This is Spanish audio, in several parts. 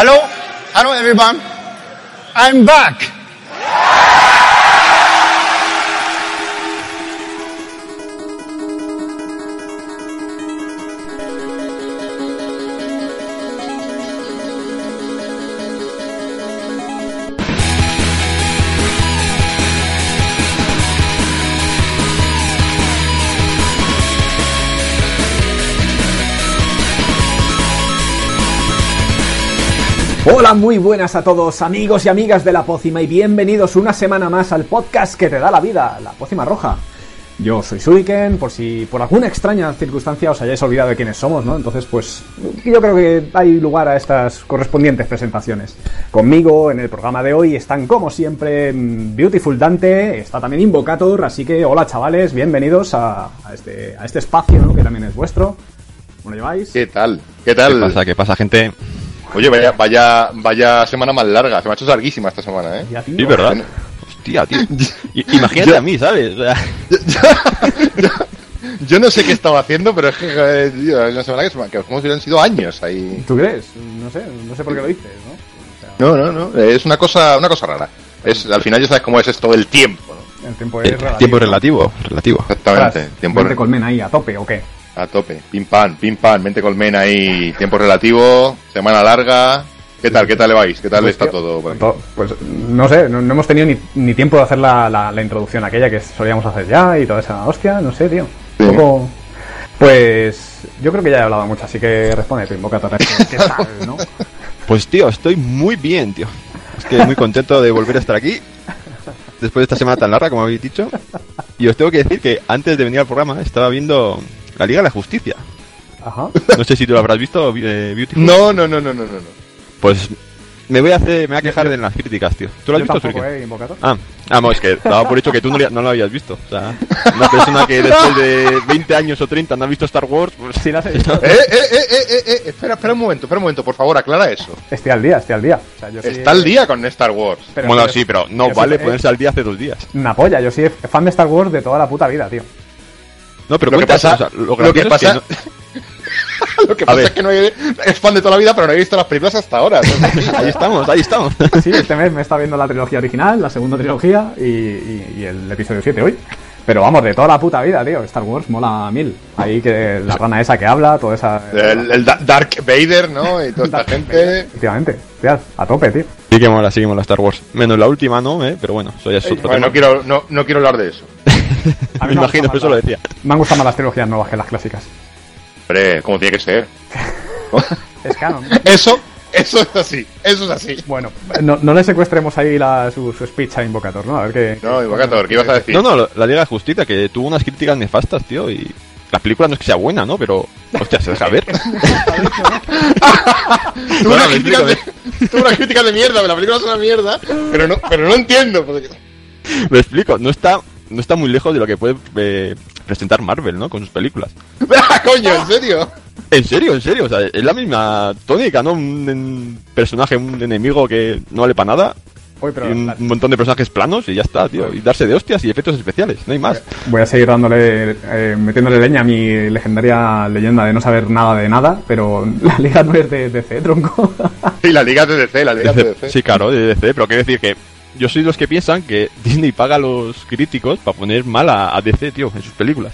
Hello, hello everyone. I'm back. Hola, muy buenas a todos amigos y amigas de la Pócima y bienvenidos una semana más al podcast que te da la vida, la Pócima Roja. Yo soy Suiken, por si por alguna extraña circunstancia os hayáis olvidado de quiénes somos, ¿no? Entonces, pues yo creo que hay lugar a estas correspondientes presentaciones. Conmigo en el programa de hoy están, como siempre, Beautiful Dante, está también Invocator, así que hola chavales, bienvenidos a, a este, a este espacio, ¿no? Que también es vuestro. ¿Cómo lo lleváis? ¿Qué tal? ¿Qué tal? ¿Qué pasa? ¿Qué pasa, gente? Oye, vaya, vaya, vaya semana más larga. Se me ha hecho larguísima esta semana, ¿eh? Ya, tío. Sí, ¿verdad? Hostia, tío. Imagínate a mí, ¿sabes? O sea, Yo no sé qué estaba haciendo, pero es que eh, tío, es una semana que, que como si hubieran sido años ahí. ¿Tú crees? No sé, no sé por qué lo dices, ¿no? O sea, No, no, no. Es una cosa, una cosa rara. Es, al final ya sabes cómo es esto del tiempo, ¿no? el tiempo es el relativo. tiempo es relativo, relativo. Exactamente. Tiempo mente colmena ahí, a tope, ¿o qué? A tope. Pim pam, pim pam, mente colmena ahí. Tiempo relativo, semana larga. ¿Qué tal? ¿Qué tal le vais? ¿Qué tal Pues, está tío, todo? por aquí? To- Pues no sé, no, no hemos tenido ni, ni tiempo de hacer la, la- la introducción aquella que solíamos hacer ya y toda esa hostia, no sé, tío. Sí. Un poco... Pues yo creo que ya he hablado mucho, así que responde tu invocatoria. ¿Qué, qué tal, no? Pues, tío, estoy muy bien, tío. Es que muy contento de volver a estar aquí. Después de esta semana tan larga, como habéis dicho. Y os tengo que decir que antes de venir al programa estaba viendo la Liga de la Justicia. Ajá. No sé si tú lo habrás visto, eh, Beautiful. No, no, no, no, no, no. no. Pues me voy a hacer, me voy a quejar de las críticas, tío. ¿Tú lo has Yo visto, tampoco? ¿eh? Ah, ah, no, es que daba por hecho que tú no, lo- no lo habías visto. O sea, una persona que después de 20 años o 30 no ha visto Star Wars, pues Sí, la has visto. Eh, eh, eh, eh, eh, eh, espera, espera un momento, espera un momento, por favor, aclara eso. Estoy al día, estoy al día. O sea, yo soy- Está al día con Star Wars. pero- bueno, pero- sí, pero no yo soy- vale eh, ponerse al día hace dos días. Una polla, yo soy fan de Star Wars de toda la puta vida, tío. No, pero Lo que pasa- eso, o sea, lo, lo que pasa- no- Lo que pasa es que no he- es fan de toda la vida, pero no he visto las películas hasta ahora. ahí estamos, ahí estamos. Sí, este mes me está viendo la trilogía original, la segunda trilogía y, y- y el episodio 7 hoy. Pero vamos, de toda la puta vida, tío. Star Wars mola mil. Ahí que la rana esa que habla, toda esa. el, el Da- Dark Vader, ¿no? Y toda esta gente. Efectivamente, tío, a tope, tío. Sí que mola, sí que mola Star Wars. Menos la última, ¿no? ¿Eh? Pero bueno, eso ya es otro Bueno, tema. no quiero, no, no quiero hablar de eso. A Me mí imagino, gustan por eso lo decía. Me han gustado más las trilogías nuevas que las clásicas. Hombre, como tiene que ser. Es canon. Eso, eso es así, eso es así. Bueno, no, no le secuestremos ahí la, su, su speech a Invocator, ¿no? A ver qué. No, Invocator, ¿qué ibas a decir? No, no, la Liga de Justicia, que tuvo unas críticas nefastas, tío, y la película no es que sea buena, ¿no? Pero, hostia, se deja ver. Tuvo unas me críticas de, tuvo unas críticas de mierda, la película es una mierda, pero no, pero no entiendo. porque- Me explico, no está, no está muy lejos de lo que puede eh, presentar Marvel, ¿no? Con sus películas. ¡Ah, coño, en serio! En serio, en serio, o sea, es la misma tónica, ¿no? Un, en- personaje, un enemigo que no vale para nada, Uy, pero y un montón de personajes planos y ya está, tío. Y darse de hostias y efectos especiales, no hay más. Voy a seguir dándole, eh, metiéndole leña a mi legendaria leyenda de no saber nada de nada, pero la liga no es de DC, tronco. Y la liga de DC, la liga de DC. Sí, claro, de DC, pero quiero decir que yo soy de los que piensan que Disney paga a los críticos para poner mal a, a DC, tío, en sus películas.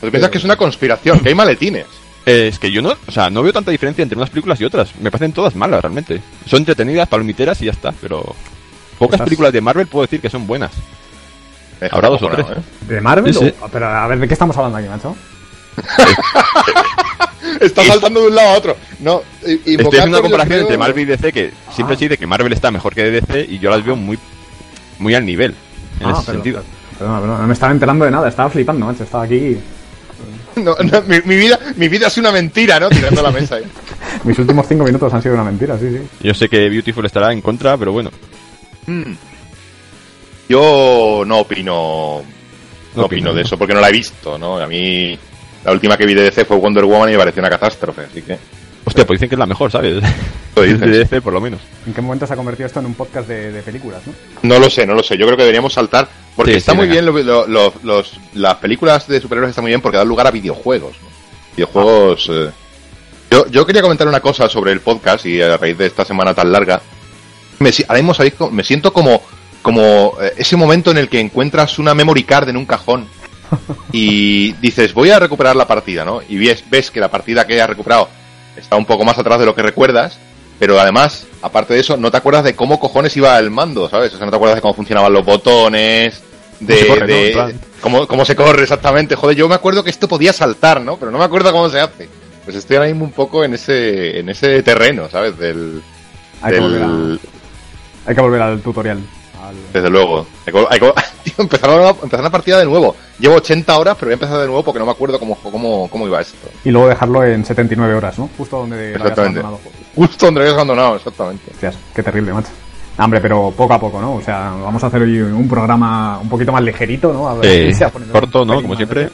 Tú piensas que es una conspiración, que hay maletines. Eh, es que yo no, o sea, no veo tanta diferencia entre unas películas y otras. Me parecen todas malas, realmente. Son entretenidas, palomiteras y ya está, pero pocas Estás- películas de Marvel puedo decir que son buenas. Me Habrá dos o acojonado, tres. ¿eh? ¿De Marvel? Sí, sí. o- Pero a ver, ¿de qué estamos hablando aquí, macho? Está saltando de un lado a otro. No, y- Estoy haciendo una comparación creo- entre Marvel y DC que siempre Ah. se dice que Marvel está mejor que DC y yo las veo muy, muy al nivel en Ah, ese perdón, sentido. Perdona, perdona, no me estaba enterando de nada, estaba flipando, macho. Estaba aquí. No, no, mi, mi vida, mi vida es una mentira, ¿no? Tirando la mesa ahí. Mis últimos cinco minutos han sido una mentira, sí, sí. Yo sé que Beautiful estará en contra, pero bueno. Hmm. Yo no opino. No, No opino opino, de eso porque no la he visto, ¿no? A mí. La última que vi de DC fue Wonder Woman y me pareció una catástrofe, así que. Hostia, pues dicen que es la mejor, ¿sabes? Lo dices. De DC, por lo menos. ¿En qué momento se ha convertido esto en un podcast de, de películas, no? No lo sé, no lo sé. Yo creo que deberíamos saltar. Porque Sí, está sí, muy venga. bien, lo- lo- lo- los, las películas de superhéroes están muy bien porque dan lugar a videojuegos. ¿no? Videojuegos. eh, Yo, yo quería comentar una cosa sobre el podcast y a raíz de esta semana tan larga. Me, ahora mismo, ¿sabéis me siento como, como eh, ese momento en el que encuentras una memory card en un cajón y dices, voy a recuperar la partida, ¿no? Y ves, ves que la partida que has recuperado está un poco más atrás de lo que recuerdas, pero además, aparte de eso, no te acuerdas de cómo cojones iba el mando, ¿sabes? O sea, no te acuerdas de cómo funcionaban los botones, de, se corre, cómo, cómo se corre exactamente. Joder, yo me acuerdo que esto podía saltar, ¿no? Pero no me acuerdo cómo se hace. Pues estoy ahora mismo un poco en ese, en ese terreno, ¿sabes? Del, Hay que, volver a- hay que volver al tutorial. Al- desde luego. Tío, empezar, una, empezar una partida de nuevo. Llevo 80 horas, pero voy a empezar de nuevo porque no me acuerdo cómo, cómo, cómo iba esto. Y luego dejarlo en 79 horas, ¿no? Justo donde lo habías abandonado. Justo donde lo habías abandonado, exactamente. Hostias, qué terrible, macho. Hombre, pero poco a poco, ¿no? O sea, vamos a hacer hoy un programa un poquito más ligerito, ¿no? A ver, Eh, poner corto, ¿no? Como siempre.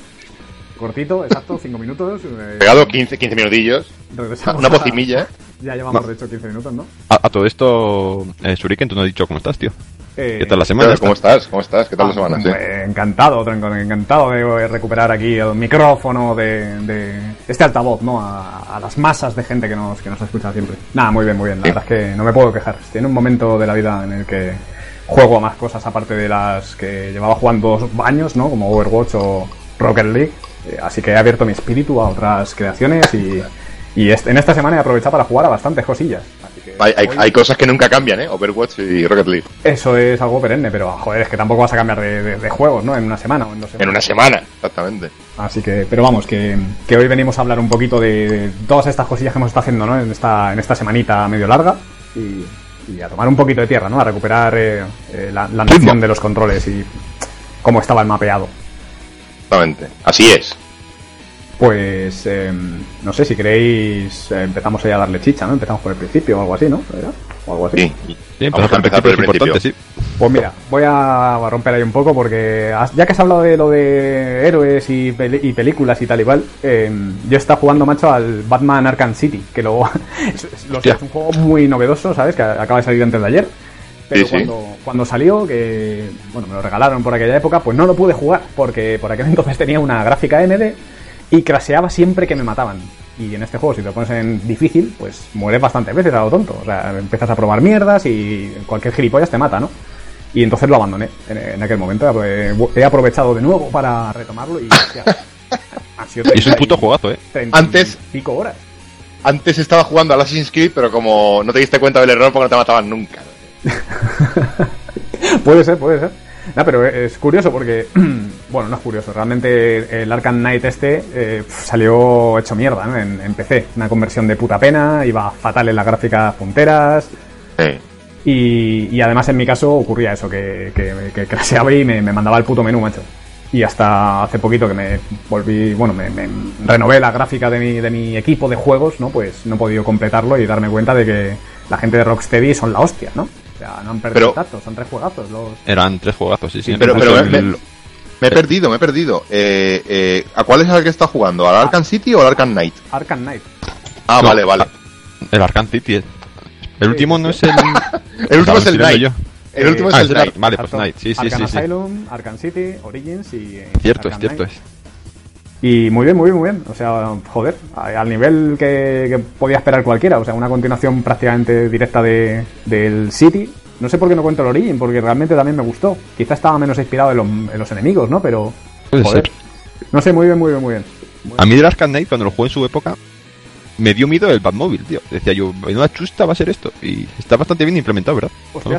Cortito, exacto, 5 minutos. eh, Pegado 15, 15 minutillos. regresamos Una a- pocimilla. Ya llevamos, de hecho, 15 minutos, ¿no? A, a todo esto, eh, Shuriken, tú no has dicho cómo estás, tío. Eh, ¿Qué tal la semana? ¿Cómo estás? ¿Cómo estás? ¿Qué tal la Ah, semana? Sí. Encantado, encantado de recuperar aquí el micrófono de, de este altavoz, ¿no? A, a las masas de gente que nos, que nos escucha siempre. Nada, muy bien, muy bien. La Sí. verdad es que no me puedo quejar. En un momento de la vida en el que juego a más cosas aparte de las que llevaba jugando dos años, ¿no? Como Overwatch o Rocket League. Eh, así que he abierto mi espíritu a otras creaciones y, en esta semana he aprovechado para jugar a bastantes cosillas. Hay, hay, hay cosas que nunca cambian, ¿eh? Overwatch y Rocket League. Eso es algo perenne, pero joder, es que tampoco vas a cambiar de, de- de juegos, ¿no? En una semana o en dos semanas. En una semana, exactamente. Así que, pero vamos, que, que hoy venimos a hablar un poquito de, de todas estas cosillas que hemos estado haciendo, ¿no? En esta, en esta semanita medio larga y, y a tomar un poquito de tierra, ¿no? A recuperar eh, eh, la, la noción de los controles y cómo estaba el mapeado. Exactamente. Así es. Pues, eh, no sé, si queréis, eh, empezamos ya a darle chicha, ¿no? Empezamos por el principio o algo así, ¿no? O algo así. Sí. Sí, Vamos a empezar por el es principio. importante, sí. Pues mira, voy a romper ahí un poco porque has- ya que has hablado de lo de héroes y, peli- y películas y tal igual, eh, yo he estado jugando, macho, al Batman Arkham City, que luego es, es- lo sé, es un juego muy novedoso, ¿sabes? Que acaba de salir antes de ayer. Pero Sí, sí. cuando, cuando salió, que bueno, me lo regalaron por aquella época, pues no lo pude jugar porque por aquel entonces tenía una gráfica MD y craseaba siempre que me mataban. Y en este juego, si te lo pones en difícil, pues mueres bastantes veces a lo tonto. O sea, empiezas a probar mierdas y cualquier gilipollas te mata, ¿no? Y entonces lo abandoné en, aquel momento. He aprovechado de nuevo para retomarlo y. hostia, sido Y es un 30 y- puto jugazo, ¿eh? 30 y Antes- pico horas. Antes estaba jugando al Assassin's Creed, pero como no te diste cuenta del error porque no te mataban nunca. puede ser, puede ser. No, pero es curioso porque, bueno, no es curioso, realmente el Arkham Knight este eh, salió hecho mierda ¿no? en, en PC. Una conversión de puta pena, iba fatal en las gráficas punteras Sí. y, y además en mi caso ocurría eso, que, que, que crasheaba y me, me mandaba el puto menú, macho. Y hasta hace poquito que me volví, bueno, me, me renové la gráfica de mi, de mi equipo de juegos, ¿no? Pues no he podido completarlo y darme cuenta de que la gente de Rocksteady son la hostia, ¿no? O sea, no han perdido Pero- tanto, son tres juegazos los... Eran tres juegazos, sí, sí. Pero, pero El- me, he perdido, me he perdido. Eh, eh, ¿A cuál es el que está jugando? ¿Al Arkham City o al Arkham Knight? Arkham Knight. Ah, No, vale, vale. El Arkham City. eh. El Sí, último no sí. es el... El último es el Knight. yo. El último Eh, es Ah, el es el Knight. Vale, pues. Knight, sí, sí, Arkham sí. sí. Asylum, Arkham City, Origins y... eh, Cierto es, Arkham cierto Knight. es. Y muy bien, muy bien, muy bien. O sea, joder, al nivel que, que podía esperar cualquiera. O sea, una continuación prácticamente directa de, del City. No sé por qué no cuento el Origin, porque realmente también me gustó. Quizá estaba menos inspirado en los, en los enemigos, ¿no? Pero, Puede joder. ser. No sé, muy bien, muy bien, muy bien. A mí del Arkham Knight, cuando lo jugué en su época, me dio miedo el Batmóvil, tío. Decía yo, una chusta va a ser esto. Y está bastante bien implementado, ¿verdad?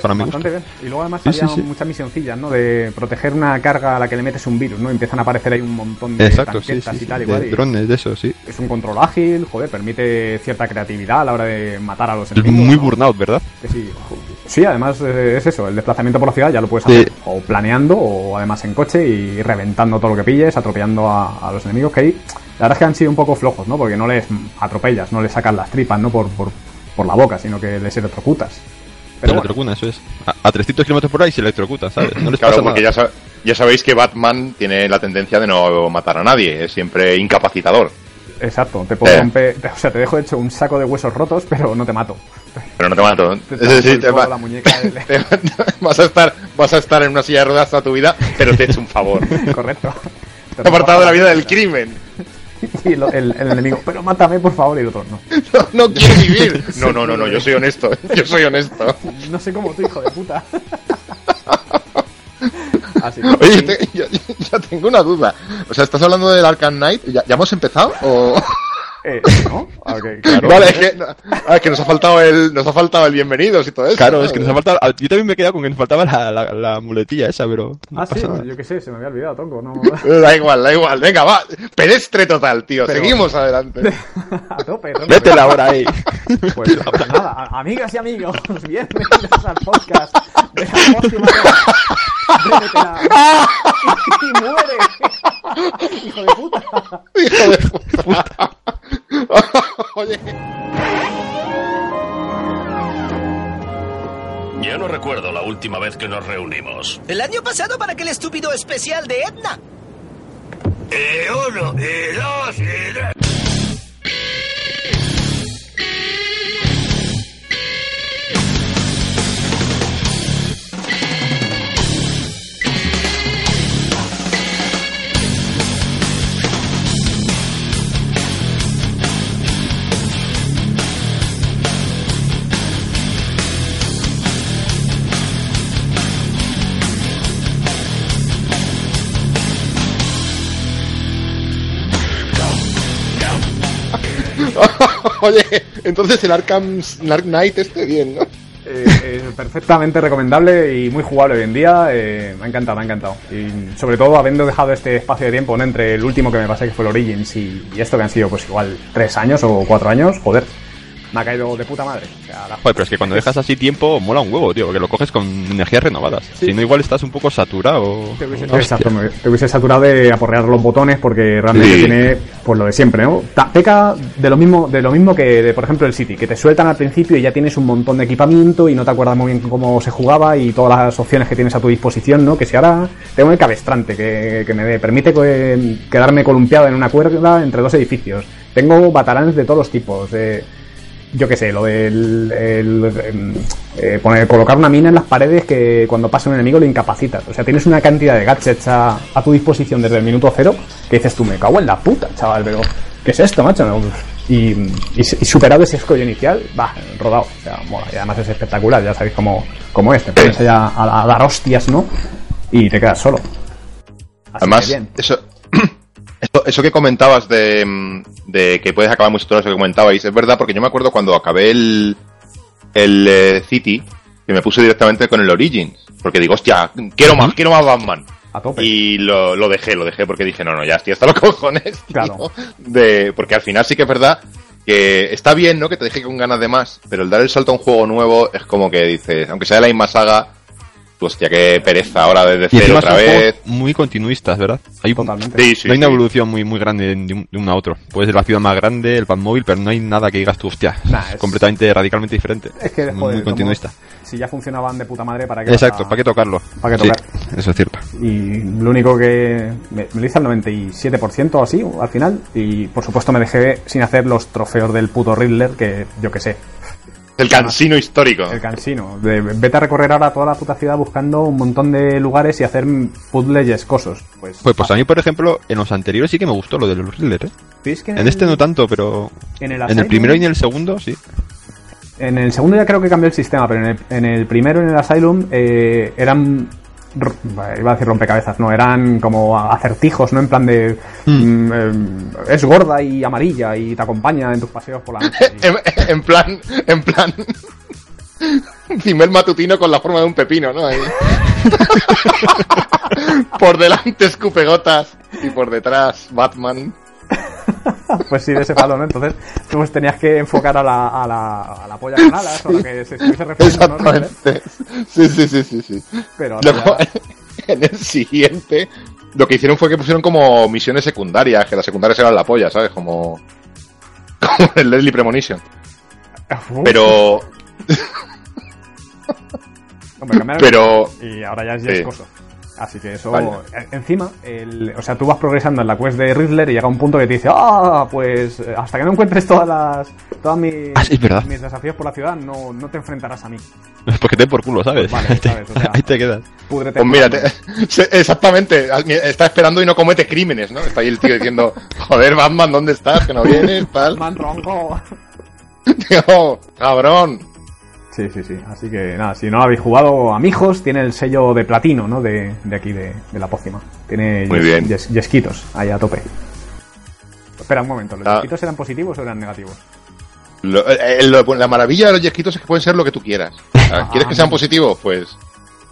Para bastante bien. Y luego además Sí, había sí, sí. muchas misioncillas, ¿no? De proteger una carga a la que le metes un virus, ¿no? Empiezan a aparecer ahí un montón de Exacto, y tal cual. de y drones, de eso, sí. es un control ágil, joder, permite cierta creatividad a la hora de matar a los Es enemigos. muy ¿no? burnout, ¿verdad? Sí, sí, además eh, es eso, el desplazamiento por la ciudad ya lo puedes hacer o planeando o además en coche y reventando todo lo que pilles, atropellando a, a los enemigos que ahí. La verdad es que han sido un poco flojos, ¿no? Porque no les atropellas, no les sacas las tripas, ¿no? Por, por, por la boca, sino que les electrocutas. Pero bueno, electrocuta, eso es. A, a 300 kilómetros por ahí se electrocuta, ¿sabes? No les Claro, pasa porque nada. ya, sab- ya sabéis que Batman tiene la tendencia de no matar a nadie, es siempre incapacitador. exacto, te puedo Eh. romper, o sea, te dejo hecho un saco de huesos rotos, pero no te mato. Pero no te mato. Te te va- a la muñeca del- vas, a estar, vas a estar en una silla de ruedas toda tu vida, pero te he hecho un favor. Correcto. Te he apartado de la vida del crimen. Y el, el- el enemigo, pero mátame por favor, y el otro, no. No, no quiero vivir. No, no, no, no, yo soy honesto. Yo soy honesto. No sé cómo tú, hijo de puta. Así que, Oye, sí. te- yo, yo tengo una duda. O sea, ¿estás hablando del Arkham Knight? ¿Ya, ya hemos empezado? ¿O... Eh, ¿no? Ok, claro. Vale, es que, ah, es que nos ha faltado el, nos ha faltado el bienvenidos y todo eso. Claro, ¿no? es que nos ha faltado. Yo también me he quedado con que nos faltaba la, la, la muletilla esa, pero. no Ah, sí, nada. yo qué sé, se me había olvidado, tronco, no. Da igual, da igual. Venga, va. Pedestre total, tío. Pero- Seguimos adelante. A tope, tronco. Métela ahora ahí. Pues, pues nada, amigas y amigos, bienvenidos al podcast de la próxima y, y muere. Hijo de puta. Hijo de puta. Oye. Ya no recuerdo la última vez que nos reunimos. El año pasado para aquel estúpido especial de Edna. Eh, uno, y dos, y tres. Oye, entonces el Arkham Dark Knight esté bien, ¿no? Eh, eh, perfectamente recomendable y muy jugable hoy en día. eh, me ha encantado, me ha encantado. Y sobre todo habiendo dejado este espacio de tiempo entre el último que me pasé, que fue el Origins, y esto que han sido pues igual tres años o cuatro años, joder, me ha caído de puta madre. O sea, la- Joder, pero es que cuando dejas así tiempo mola un huevo, tío, porque lo coges con energías renovadas. Sí. Si no, igual estás un poco saturado. Te hubiese, exacto, me- te hubiese saturado de aporrear los botones porque realmente Sí. tiene pues lo de siempre, ¿no? Peca de lo mismo, de lo mismo que de, por ejemplo el City, que te sueltan al principio y ya tienes un montón de equipamiento y no te acuerdas muy bien cómo se jugaba y todas las opciones que tienes a tu disposición, ¿no? Que si ahora tengo el cabestrante que, que me permite quedarme columpiado en una cuerda entre dos edificios. Tengo bataranes de todos los tipos. eh, yo qué sé, lo del el, eh, poner, colocar una mina en las paredes que cuando pasa un enemigo lo incapacitas. O sea, tienes una cantidad de gadgets a, a tu disposición desde el minuto cero que dices tú, me cago en la puta, chaval, pero ¿qué es esto, macho? No, y, y, y superado ese escollo inicial, va, rodado. O sea, mola. Y además es espectacular, ya sabéis cómo, cómo es, te pones allá a, a dar hostias, ¿no? Y te quedas solo. Así Además, que bien. eso, eso, eso que comentabas de, mm, de que puedes acabar muy saturado, eso que comentabais, es verdad, porque yo me acuerdo cuando acabé el, el eh, City, que me puse directamente con el Origins, porque digo, hostia, quiero más, quiero más Batman. A tope. Y lo, lo dejé, lo dejé porque dije, no, no, ya estoy hasta los cojones. tío, Claro. De, porque al final sí que es verdad que está bien, ¿no? Que te deje con ganas de más, pero el dar el salto a un juego nuevo es como que dices, aunque sea de la misma saga, hostia, qué pereza ahora desde Y cero otra vez. muy continuistas, ¿verdad? Hay, Totalmente. Sí, sí, no hay una evolución muy muy grande de un, de uno a otro. Puede ser la ciudad más grande, el móvil, pero no hay nada que digas tú, hostia, Nah, es es- completamente, radicalmente diferente. Es que, muy, joder, muy continuista. como- si ya funcionaban de puta madre, ¿para qué? Exacto, a- ¿para qué tocarlo? ¿Para qué Sí, tocar? eso es cierto. y lo único que me, me lo hice al 97% o así al final y por supuesto me dejé sin hacer los trofeos del puto Riddler que yo que sé El cansino histórico. el cansino de, vete a recorrer ahora toda la puta ciudad buscando un montón de lugares y hacer puzzles escosos pues, Pues, pues a mí, por ejemplo, en los anteriores sí que me gustó lo del thriller, ¿eh? ¿veis que En este no tanto, pero en el, en el primero y en el segundo sí. en el segundo ya creo que cambió el sistema pero en el, en el primero en el Asylum eh, eran iba a decir rompecabezas, no, eran como acertijos, ¿no? En plan de mm, eh, es gorda y amarilla y te acompaña en tus paseos por la noche. Y- En, en plan, en plan. Cimel matutino con la forma de un pepino, ¿no? Ahí. por delante escupegotas y por detrás Batman. Pues sí, de ese palo, ¿no? Entonces, tú pues tenías que enfocar a la, a la, a la polla con alas, o a la que se estuviese refiriendo, ¿no? Sí, sí, sí, sí, sí. Pero Luego, ya- en el siguiente, lo que hicieron fue que pusieron como misiones secundarias, que las secundarias eran la polla, ¿sabes? Como. Como el Deadly Premonition. Pero. hombre, cambiaron Pero. y ahora ya es Sí. Jess Coso. Así que eso, Vale. e- encima, el- o sea, tú vas progresando en la quest de Riddler y llega un punto que te dice, ah, pues eh, hasta que no encuentres todas las, todas mis, Ah, sí, es verdad. mis desafíos por la ciudad, no, no te enfrentarás a mí. Porque te den por culo, ¿sabes? Vale, ahí, te, sabes, o sea- ahí te quedas. Púdrete. Pues mira, te- exactamente, está esperando y no comete crímenes, ¿no? Está ahí el tío diciendo, joder, Batman, ¿dónde estás? Que no vienes, tal. Man tronco. Tío, cabrón. Sí, sí, sí. Así que nada, si no lo habéis jugado, amigos, tiene el sello de platino, ¿no? De, de aquí, de, de la pócima. Tiene Muy yes- bien. yes- yesquitos ahí a tope. Espera un momento, ¿los Ah. yesquitos eran positivos o eran negativos? Lo- eh, lo- la maravilla de los yesquitos es que pueden ser lo que tú quieras. Sea, ¿Quieres que sean positivos? Pues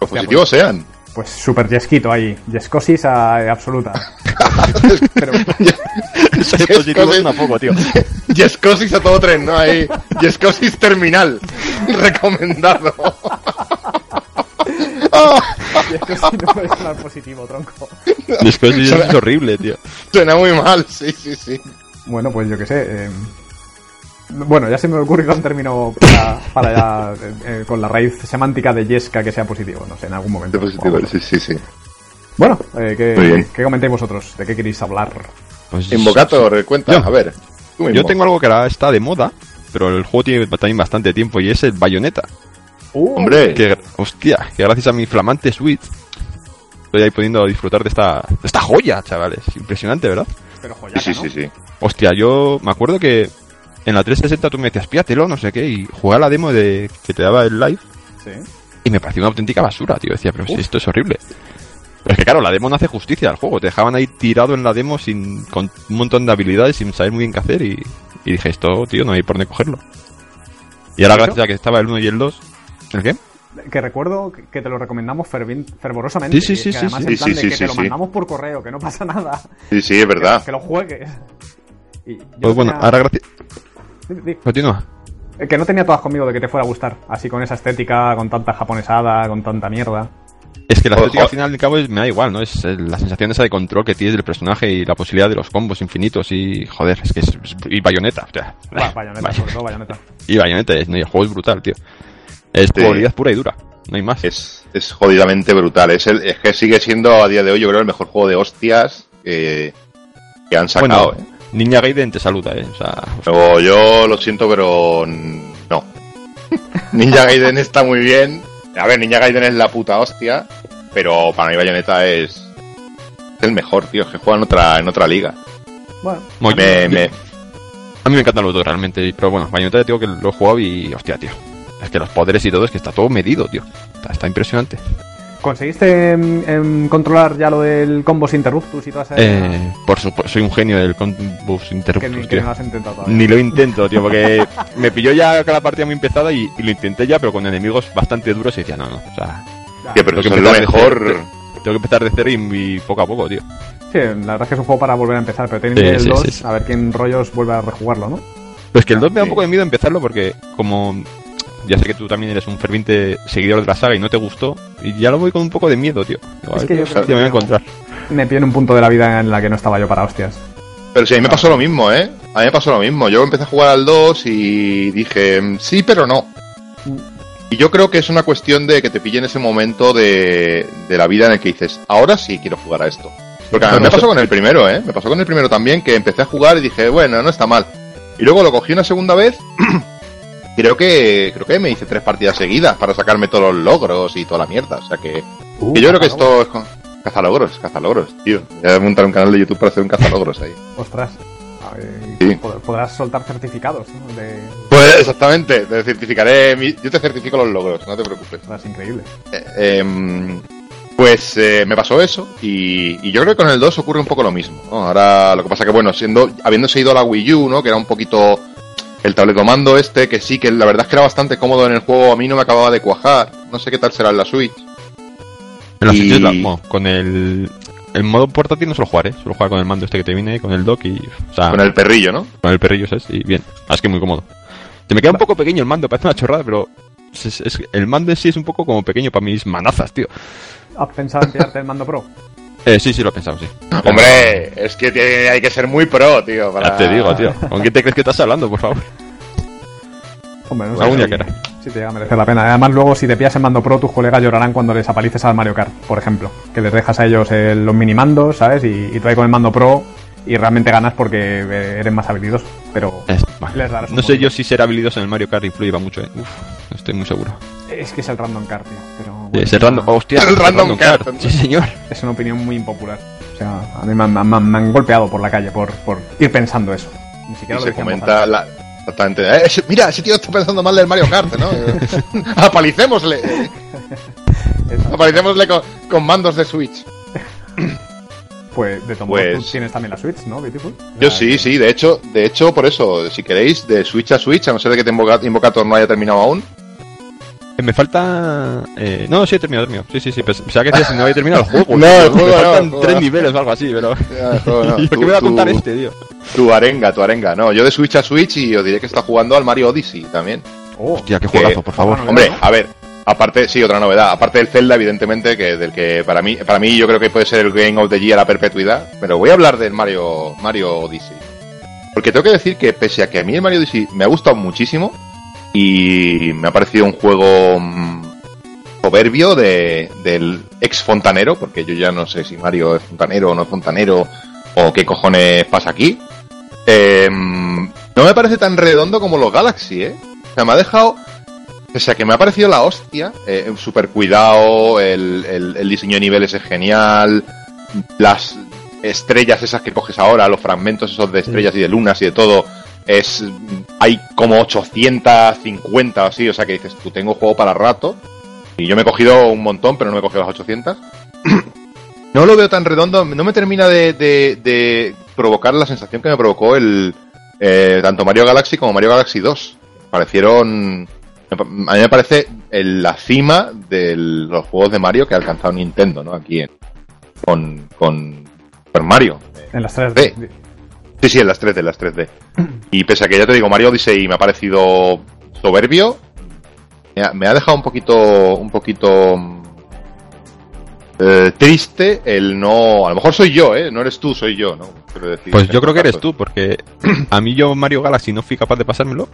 los positivos sean. Pues super yesquito ahí. Yescosis a- absoluta. Pero, positivo es una poco, tío. Yescosis a todo tren, ¿no? Ahí, Yescosis terminal. Recomendado. Yescosis no puede sonar positivo, tronco. Es, es horrible, tío. Suena muy mal, sí, sí, sí. Bueno, pues yo qué sé. eh, bueno, ya se me ocurrió un término para, para ya, eh, eh, con la raíz semántica de yesca que sea positivo, no sé, en algún momento. De positivo, sí, sí, sí. Bueno, eh, ¿qué. ¿qué comentáis vosotros? ¿De qué queréis hablar? Pues, Invocator, cuenta, Yo. a ver. Yo tengo algo que ahora está de moda, pero el juego tiene también bastante tiempo y es el Bayonetta. Uh, Hombre, Que, hostia, que gracias a mi flamante Switch estoy ahí pudiendo disfrutar de esta, de esta joya, chavales. Impresionante, ¿verdad? pero joyaca, sí, sí, ¿no? sí, sí. Hostia, yo me acuerdo que en la 360 tú me decías, píatelo, no sé qué, y jugué a la demo de que te daba el live Sí. y me pareció una auténtica basura, tío. Decía, pero si esto es horrible. Pero es que claro, la demo no hace justicia al juego. Te dejaban ahí tirado en la demo sin, con un montón de habilidades sin saber muy bien qué hacer y, y dije, esto, tío, no hay por dónde cogerlo. Y ahora gracias a que estaba el 1 y el 2... ¿El qué? Que recuerdo que- te lo recomendamos fervin- fervorosamente. Sí, sí, sí, que además en plan de que sí, te lo sí. mandamos por correo, que no pasa nada. Sí, sí, es verdad. Que, que lo juegues. Y yo Pues bueno, tenía- ahora gracias... Continúa. Eh, Que no tenía todas conmigo de que te fuera a gustar. Así con esa estética, con tanta japonesada, con tanta mierda. Es que la estética al final y al cabo es- me da igual, ¿no? Es eh, la sensación esa de control que tienes del personaje y la posibilidad de los combos infinitos y joder, es que es, y bayoneta, o sea, bayoneta, sobre todo bayoneta. y bayoneta, es, no, y el juego es brutal, tío. Es Sí. jugabilidad pura y dura, no hay más. Es, es jodidamente brutal. Es, el, es que sigue siendo a día de hoy, yo creo, el mejor juego de hostias que, que han sacado. bueno, ¿eh? Ninja Gaiden te saluda, eh, o sea, Pero yo lo siento, pero no. Ninja Gaiden está muy bien. A ver, Ninja Gaiden es la puta hostia, pero para mí Bayonetta es, es el mejor, tío. Es que juega en otra, en otra liga. Bueno, Me, yo- me- a mí me encantan los dos realmente, pero bueno, Bayonetta te digo que lo he jugado y hostia, tío. Es que los poderes y todo es que está todo medido, tío. Está, está impresionante. ¿Conseguiste em, em, controlar ya lo del combos interruptus y toda esa... Eh, por supuesto, soy un genio del combos que, ni, interruptus, que tío. no lo has intentado todavía. Ni lo intento, tío, porque me pilló ya con la partida muy empezada y, y lo intenté ya, pero con enemigos bastante duros y decía, no, no, o sea. Tío, pero eso que es lo empezar de mejor. cero, tengo que empezar de cero y, y poco a poco, tío. Sí, la verdad es que es un juego para volver a empezar, pero tiene Sí, el sí, 2, sí, sí. a ver quién rollos vuelve a rejugarlo, ¿no? Pero es que el 2 me da un Sí. poco de miedo empezarlo porque como ya sé que tú también eres un ferviente seguidor de la saga y no te gustó, y ya lo voy con un poco de miedo, tío. Digo, Es que yo creo me voy a encontrar. Me en un punto de la vida en la que no estaba yo para hostias. Pero sí, a mí me pasó lo mismo, ¿eh? A mí me pasó lo mismo. Yo empecé a jugar al 2 y dije, mm, sí, pero no. Y yo creo que es una cuestión de que te pille en ese momento de, de la vida en el que dices, ahora sí quiero jugar a esto. Porque a mí me pasó con el primero, ¿eh? Me pasó con el primero también, que empecé a jugar y dije, bueno, no está mal. Y luego lo cogí una segunda vez. creo que creo que me hice tres partidas seguidas para sacarme todos los logros y toda la mierda. O sea que, Uh, que yo creo que esto es con... Cazalogros, cazalogros, tío. Voy a montar un canal de YouTube para hacer un cazalogros ahí. Ostras. A ver, Sí. Podrás soltar certificados ¿no? de... Pues exactamente, te certificaré, mi- yo te certifico los logros, no te preocupes. Ostras, increíble. Eh, em, pues eh, me pasó eso y, y yo creo que con el 2 ocurre un poco lo mismo. ¿no? Ahora lo que pasa que bueno, siendo habiéndose ido a la Wii U, ¿no? que era un poquito el tabletomando este, que sí, que la verdad es que era bastante cómodo en el juego, a mí no me acababa de cuajar. No sé qué tal será en la Switch. En la Y- Switch es la- bueno, con el, el modo portátil no suelo jugar, ¿eh? Suelo jugar con el mando este que te viene, con el dock y... O sea, Con el perrillo, ¿no? con el perrillo, ¿sabes? Y bien, Ah, es que muy cómodo. Te me queda un poco pequeño el mando, parece una chorrada, pero... es- es- es- el mando en sí es un poco como pequeño para mis manazas, tío. ¿Has pensado en pillarte el mando pro? Eh, sí, sí, lo he pensado, sí. Hombre, es que tiene- hay que ser muy pro, tío. Para... Ya te digo, tío. ¿Con quién te crees que estás hablando, por favor? Hombre, no Una sé si, que era. si te llega a merecer la pena. Además, luego, si te pillas en mando pro, tus colegas llorarán cuando les apalices al Mario Kart, por ejemplo. Que les dejas a ellos eh, los minimandos, ¿sabes? Y, y tú ahí con el mando pro y realmente ganas porque eh, eres más habilidoso. Pero Es- les darás no sé yo si ser habilidoso en el Mario Kart influye mucho, eh. Uf, no estoy muy seguro. es que es el random kart, tío. Pero, bueno, es el random, hostia, El random kart. Sí, señor. es una opinión muy impopular. O sea, a mí me han, me han- me han golpeado por la calle por, por ir pensando eso. Ni Y siquiera lo se comenta la, exactamente. "Eh, ese- mira, ese tío está pensando mal del Mario Kart, ¿no? Apalicémosle. Apalicémosle con, con mandos de Switch. Pues de Tom Pues- tú tienes también la Switch, ¿no, Beautiful? Yo sí, sí, de hecho, de hecho, por eso, si queréis, de Switch a Switch, a no ser de que te Invoca- Invocator no haya terminado aún. Eh, Me falta. Eh, no, sí, he terminado, terminado. Sí, sí, sí. pens- Pensaba que si no había terminado el juego. No, el juego Me no, faltan el juego tres no. niveles o algo así, pero. Ya, no, no, ¿Y por tú- qué me va a tú- contar este, tío? Tu arenga, tu arenga. No, yo de Switch a Switch y os diré que está jugando al Mario Odyssey también. Oh, Hostia, qué Que- juegazo, por favor. Hombre, a ver, aparte, sí, otra novedad. Aparte del Zelda, evidentemente, que del que para mí, para mí yo creo que puede ser el Game of the Year a la perpetuidad. Pero voy a hablar del Mario, Mario Odyssey. Porque tengo que decir que pese a que a mí el Mario Odyssey me ha gustado muchísimo y me ha parecido un juego mm, soberbio de, del ex fontanero, porque yo ya no sé si Mario es fontanero o no es fontanero o qué cojones pasa aquí. Eh, no me parece tan redondo como los Galaxy, ¿eh? O sea, me ha dejado o sea, que me ha parecido la hostia, eh, súper cuidado, el, el- el diseño de niveles es genial, las estrellas esas que coges ahora, los fragmentos esos de estrellas y de lunas y de todo, es hay como 850 o así, o sea que dices, tú tengo juego para rato, y yo me he cogido un montón, pero no me he cogido las 800. no lo veo tan redondo, no me termina de, de- de provocar la sensación que me provocó el eh, tanto Mario Galaxy como Mario Galaxy 2. Parecieron a mí me parece el- la cima de los juegos de Mario que ha alcanzado Nintendo, ¿no? Aquí en- con, con Super Mario. En las tres. Sí. Sí, sí, en las 3D, en las 3D. Y pese a que ya te digo, Mario Odyssey me ha parecido soberbio, me ha, me ha dejado un poquito, un poquito eh, triste el no, a lo mejor soy yo, ¿eh? No eres tú, soy yo, ¿no? Quiero decir, Pues yo creo que eres tú, porque a mí yo Mario Galaxy no fui capaz de pasármelo.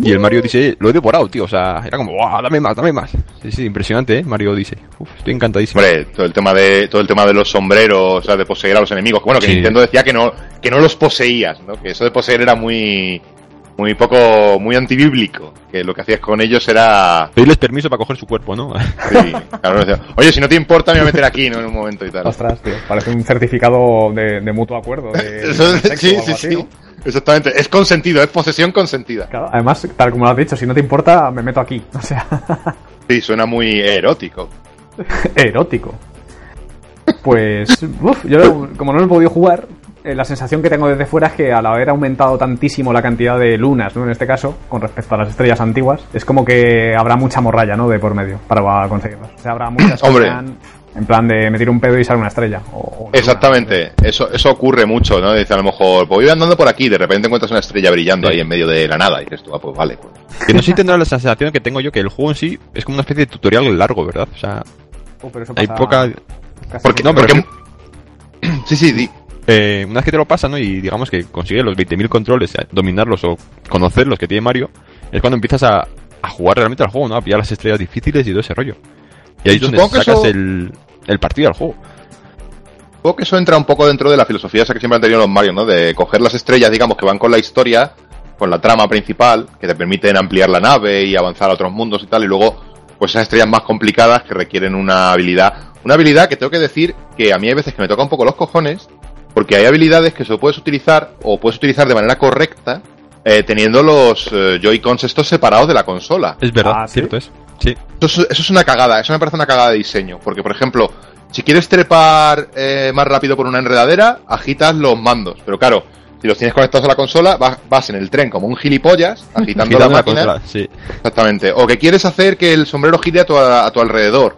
Y el Mario Odyssey lo he devorado, tío. O sea, era como, ¡guau! Dame más, dame más. Sí, sí, impresionante, ¿eh? Mario Odyssey. Uf, estoy encantadísimo. Hombre, todo el tema de todo el tema de los sombreros, o sea, de poseer a los enemigos. Bueno, que Sí. Nintendo decía que no que no los poseías, ¿no? Que eso de poseer era muy muy poco muy antibíblico, que lo que hacías con ellos era Pedirles permiso para coger su cuerpo, ¿no? sí, claro, Oye, si no te importa, me voy a meter aquí, ¿no? En un momento y tal. Ostras, tío. Parece un certificado de, de mutuo acuerdo. De, Eso- de sexo sí, o algo sí, así, sí. Exactamente, es consentido, es posesión consentida. Claro, además, tal como lo has dicho, si no te importa, me meto aquí. O sea, Sí, suena muy erótico. erótico. Pues, uf, yo como no lo he podido jugar, eh, la sensación que tengo desde fuera es que al haber aumentado tantísimo la cantidad de lunas, ¿no? En este caso, con respecto a las estrellas antiguas, es como que habrá mucha morralla, ¿no? De por medio para conseguirlas. O sea, habrá muchas que Hombre. sean en plan de meter un pedo y sale una estrella. o- o una, Exactamente, eso, eso ocurre mucho, ¿no? Dice a lo mejor, pues voy andando por aquí, de repente encuentras una estrella brillando Sí. ahí en medio de la nada, y dices tú, ah, pues vale, pues. que no sé si tendrá la sensación que tengo yo que el juego en sí es como una especie de tutorial largo, ¿verdad? O sea, Oh, pero eso hay pasa poca. Porque, No, pero porque- sí, sí, di. Eh, una vez que te lo pasan, ¿no? Y digamos que consigues los 20.000 controles, eh, dominarlos o conocerlos que tiene Mario, es cuando empiezas a, a jugar realmente al juego, ¿no? A pillar las estrellas difíciles y todo ese rollo. Y ahí es donde sacas eso- el, el partido al juego. Supongo que eso entra un poco dentro de la filosofía esa que siempre han tenido los Mario, ¿no? De coger las estrellas, digamos, que van con la historia, con la trama principal, que te permiten ampliar la nave y avanzar a otros mundos y tal, y luego, pues esas estrellas más complicadas que requieren una habilidad. Una habilidad que tengo que decir que a mí hay veces que me toca un poco los cojones, porque hay habilidades que solo puedes utilizar, o puedes utilizar de manera correcta, eh, teniendo los eh, Joy-Cons estos separados de la consola. Es verdad, Ah, ¿sí? cierto es. Sí. Eso es, eso es una cagada, eso me parece una cagada de diseño. Porque, por ejemplo, si quieres trepar eh, más rápido por una enredadera, agitas los mandos. Pero claro, si los tienes conectados a la consola, vas, vas en el tren como un gilipollas, agitando la Agitando la máquina. consola, sí. Exactamente. O que quieres hacer que el sombrero gire a tu, a tu alrededor.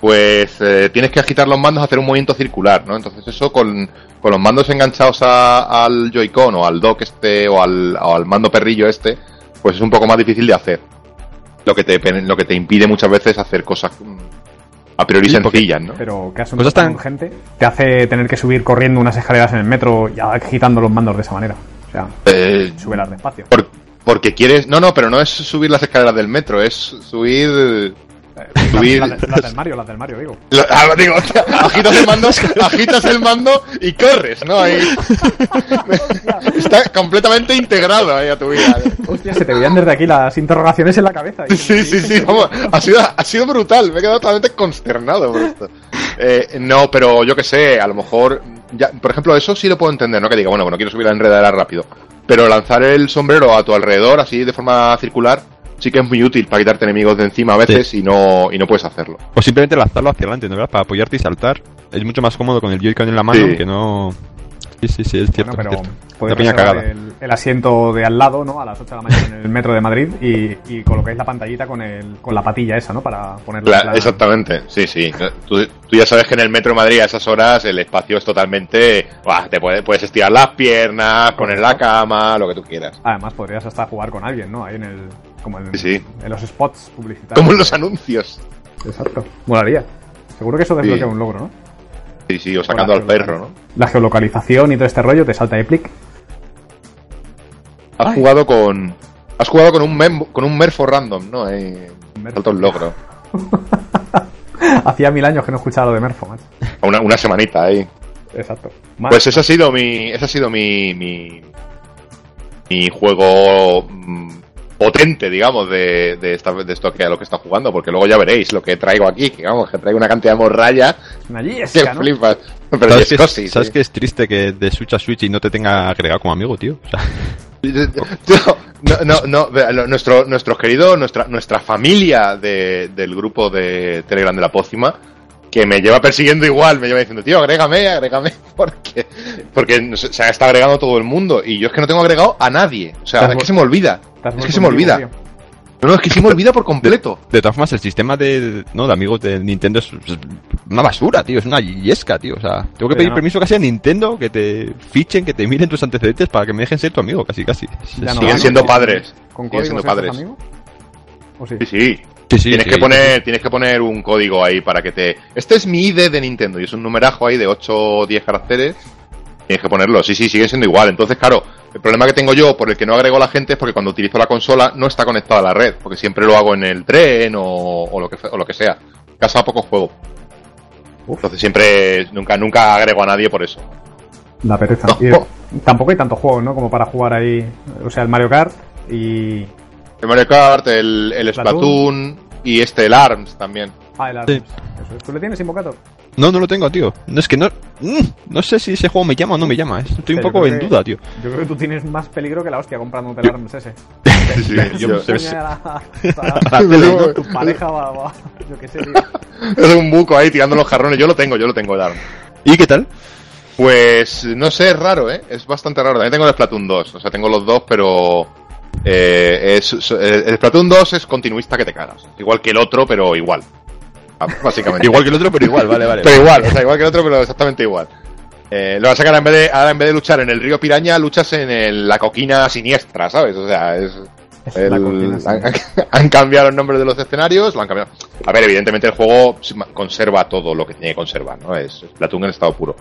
Pues eh, tienes que agitar los mandos, hacer un movimiento circular, ¿no? Entonces eso con, con los mandos enganchados a- al Joy-Con o al dock este o al, o al mando perrillo este, pues es un poco más difícil de hacer. Lo que te, lo que te impide muchas veces hacer cosas mm, a priori Sí, porque- sencillas, ¿no? Pero que Cosas tan- urgente te hace tener que subir corriendo unas escaleras en el metro y agitando los mandos de esa manera. O sea, Eh, súbelas despacio. por- porque quieres. No, no, pero no es subir las escaleras del metro, es subir. Subir. Las las del Mario, las del Mario, digo. Lo- ah, digo, agitas el mando, agitas el mando y corres, ¿no? Ahí. Está completamente integrado ahí a tu vida. Hostia, se te veían desde aquí las interrogaciones en la cabeza. Y- Sí, sí, sí, vamos, ha sido, ha sido brutal, me he quedado totalmente consternado por esto. Eh, no, pero yo que sé, a lo mejor, ya, por ejemplo, eso sí lo puedo entender, ¿no? Que diga, bueno, bueno, quiero subir la enredadera rápido. Pero lanzar el sombrero a tu alrededor, así de forma circular, sí que es muy útil para quitarte enemigos de encima a veces y no y no puedes hacerlo. O simplemente lanzarlo hacia adelante, ¿no? ¿Verdad? Para apoyarte y saltar. Es mucho más cómodo con el Joy-Con en la mano Sí. que no. Sí, sí, sí, es cierto. Bueno, pero es cierto. cagada. el, el asiento de al lado, ¿no? A las 8 de la mañana en el metro de Madrid y, y colocáis la pantallita con, el, con la patilla esa, ¿no? Para ponerla Exactamente, sí, sí. Tú, tú ya sabes que en el metro de Madrid a esas horas el espacio es totalmente... buah, te puedes, puedes estirar las piernas, poner la cama, lo que tú quieras. Además, podrías hasta jugar con alguien, ¿no? Ahí en el. Como en, Sí, sí. en los spots publicitarios. Como en los anuncios. Exacto. Molaría. Seguro que eso desbloquea Sí. un logro, ¿no? Sí, sí, o sacando al perro, ¿no? La geolocalización y todo este rollo te salta Epic. Has Ay. jugado con... Has jugado con un, mem- con un Merfo random, ¿no? Eh, salta un logro. Hacía mil años que no escuchaba lo de Merfo, macho. Una, una semanita ahí. Exacto. Más- Pues ese ha sido mi... Ese ha sido mi... Mi, mi juego... potente, digamos, de, de, esta, de esto que a lo que está jugando, porque luego ya veréis lo que traigo aquí, que vamos, que traigo una cantidad de morralla una que flipas. Pero ¿Sabes, es que, cosi, ¿sabes sí. que es triste que de Switch a Switch y no te tenga agregado como amigo, tío? O sea, No, no, no, nuestro, nuestros queridos, nuestra, nuestra familia de- del grupo de Telegram de la Pócima, que me lleva persiguiendo igual, me lleva diciendo, tío, agrégame, agrégame, porque, porque se, se ha estado agregando todo el mundo, y yo es que no tengo agregado a nadie, o sea, es que vuel- se me olvida, es que se me olvida, tío. no, no, es que se me olvida por completo. de todas formas, el sistema de, no, de amigos de Nintendo es, es una basura, tío. Es una yesca, tío. O sea, tengo que Pero pedir no. permiso casi a Nintendo que te fichen, que te miren tus antecedentes para que me dejen ser tu amigo, casi, casi. No Siguen siendo padres, ¿Con siguen siendo padres. amigo? ¿O sí? Sí, sí, Sí, sí, tienes sí, que sí. poner tienes que poner un código ahí para que te este es mi ID de Nintendo y es un numerajo ahí de 8 o 10 caracteres tienes que ponerlo sí sí sigue siendo igual entonces claro el problema que tengo yo por el que no agrego a la gente es porque cuando utilizo la consola no está conectada a la red porque siempre lo hago en el tren o, o lo que o lo que sea en casa poco juego entonces siempre nunca nunca agrego a nadie por eso La pereza. No. Y tampoco hay tantos juegos, ¿no? Como para jugar ahí. O sea, el Mario Kart y. el Mario Kart el, el Splatoon. Splatoon y este el ARMS también Ah, el Sí. Arms. Eso es. ¿Tú le tienes Invocator? No, no lo tengo, tío. No, es que no. mm, No sé si ese juego me llama o no me llama. Estoy un poco en que- duda, tío. Yo creo que tú tienes más peligro que la hostia comprándote el Arms ese. Sí, yo- yo- Coña, la-. Tu pareja va, va- Yo qué sé, tío. es un buco ahí tirando los jarrones yo lo tengo yo lo tengo el ARMS ¿Y qué tal? Pues no sé, es raro, ¿eh? Es bastante raro. También tengo el Splatoon 2, o sea, tengo los dos, pero eh, es, es- el Splatoon 2 es continuista que te cagas. Igual que el otro, pero igual. Ah, Básicamente. Igual que el otro, pero igual, vale, vale. pero igual, o sea, igual que el otro, pero exactamente igual. Eh, lo vas a sacar en vez de, ahora en vez de luchar en el río Piraña, luchas en el- la coquina siniestra, ¿sabes? O sea, es... el- la coquina han, han cambiado los nombres de los escenarios, lo han cambiado. A ver, evidentemente el juego conserva todo lo que tiene que conservar, ¿no? Es Splatoon en estado puro.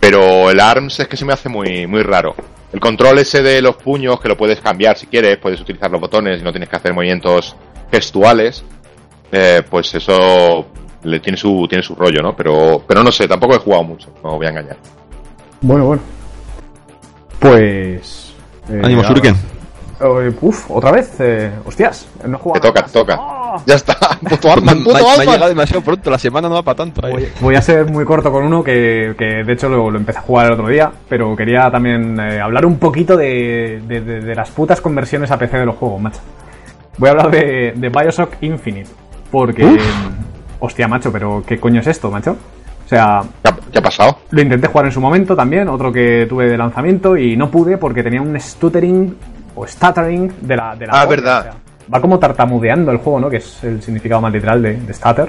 Pero el ARMS es que se me hace muy, muy raro. El control ese de los puños, que lo puedes cambiar si quieres, puedes utilizar los botones y no tienes que hacer movimientos gestuales, eh, pues eso le tiene su, tiene su rollo, ¿no? Pero, pero no sé, tampoco he jugado mucho, no voy a engañar. Bueno, bueno. Pues. eh, Ánimo, Shuriken. Eh, uf, otra vez. eh, hostias, no he jugado Te toca, te toca. ¡Oh! Ya está, puto Arman, Me, puto me ha Arman. llegado demasiado pronto, la semana no va para tanto. ahí. Voy, voy a ser muy corto con uno que, que de hecho lo, lo empecé a jugar el otro día, pero quería también eh, hablar un poquito de, de- de- de las putas conversiones a PC de los juegos, macho. Voy a hablar de, de Bioshock Infinite, porque... Hostia, macho, pero ¿qué coño es esto, macho? O sea, ¿Qué ha, qué ha pasado? lo intenté jugar en su momento también, otro que tuve de lanzamiento y no pude porque tenía un stuttering o stuttering de la de la Ah, verdad. o sea, va como tartamudeando el juego, ¿no? Que es el significado más literal de, de stutter.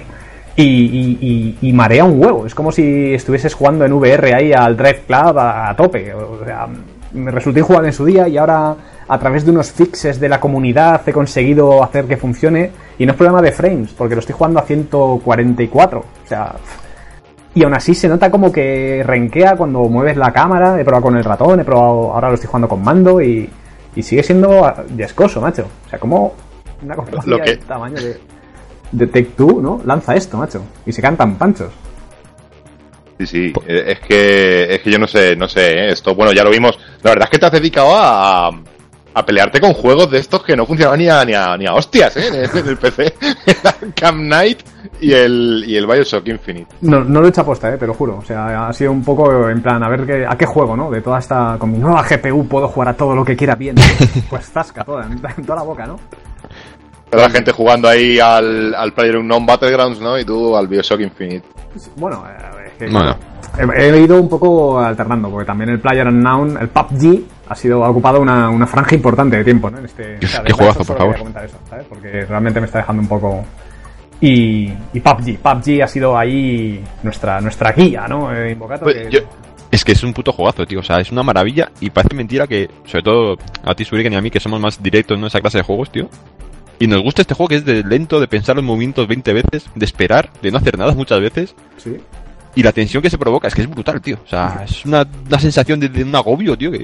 Y, y- y- y marea un huevo. Es como si estuvieses jugando en VR ahí al Drive Club a, a tope. O sea, me resultó jugar en su día y ahora a través de unos fixes de la comunidad he conseguido hacer que funcione. Y no es problema de frames, porque lo estoy jugando a 144. O sea, y aún así se nota como que renquea cuando mueves la cámara. He probado con el ratón, he probado, ahora lo estoy jugando con mando y, y sigue siendo ah, yescoso, macho. O sea, como una que- del tamaño de, de Take Two, ¿no? Lanza esto, macho. Y se cantan panchos. Sí, sí, eh, es que, es que yo no sé, no sé, ¿eh? esto, bueno, ya lo vimos. La verdad es que te has dedicado a, a pelearte con juegos de estos que no funcionaban ni a, ni a, ni a hostias, ¿eh? En el, PC. El Camp Knight y el, y el Bioshock Infinite. No, no lo he hecho aposta, eh, te lo juro. O sea, ha sido un poco en plan, a ver qué, a qué juego, ¿no? De toda esta. Con mi nueva GPU puedo jugar a todo lo que quiera bien. Pues zasca toda, en, en toda la boca, ¿no? Toda la gente jugando ahí al, al PlayerUnknown Battlegrounds, ¿no? Y tú al Bioshock Infinite. Bueno, eh, que Bueno. he, he ido un poco alternando, porque también el Player Unknown, el PUBG, ha sido ha ocupado una, una franja importante de tiempo, ¿no? En este, o sea, qué juegazo, por favor. comentar eso, ¿sabes? Porque realmente me está dejando un poco. Y, y PUBG, PUBG ha sido ahí nuestra nuestra guía, ¿no? Eh, Invocato, Pues que- yo- Es que es un puto jugazo, tío. O sea, es una maravilla y parece mentira que, sobre todo a ti, Suriken, y a mí, que somos más directos en esa clase de juegos, tío. Y nos gusta este juego que es de lento, de pensar los movimientos 20 veces, de esperar, de no hacer nada muchas veces. sí. Y la tensión que se provoca es que es brutal, tío. O sea, es una, una sensación de, de un agobio, tío, que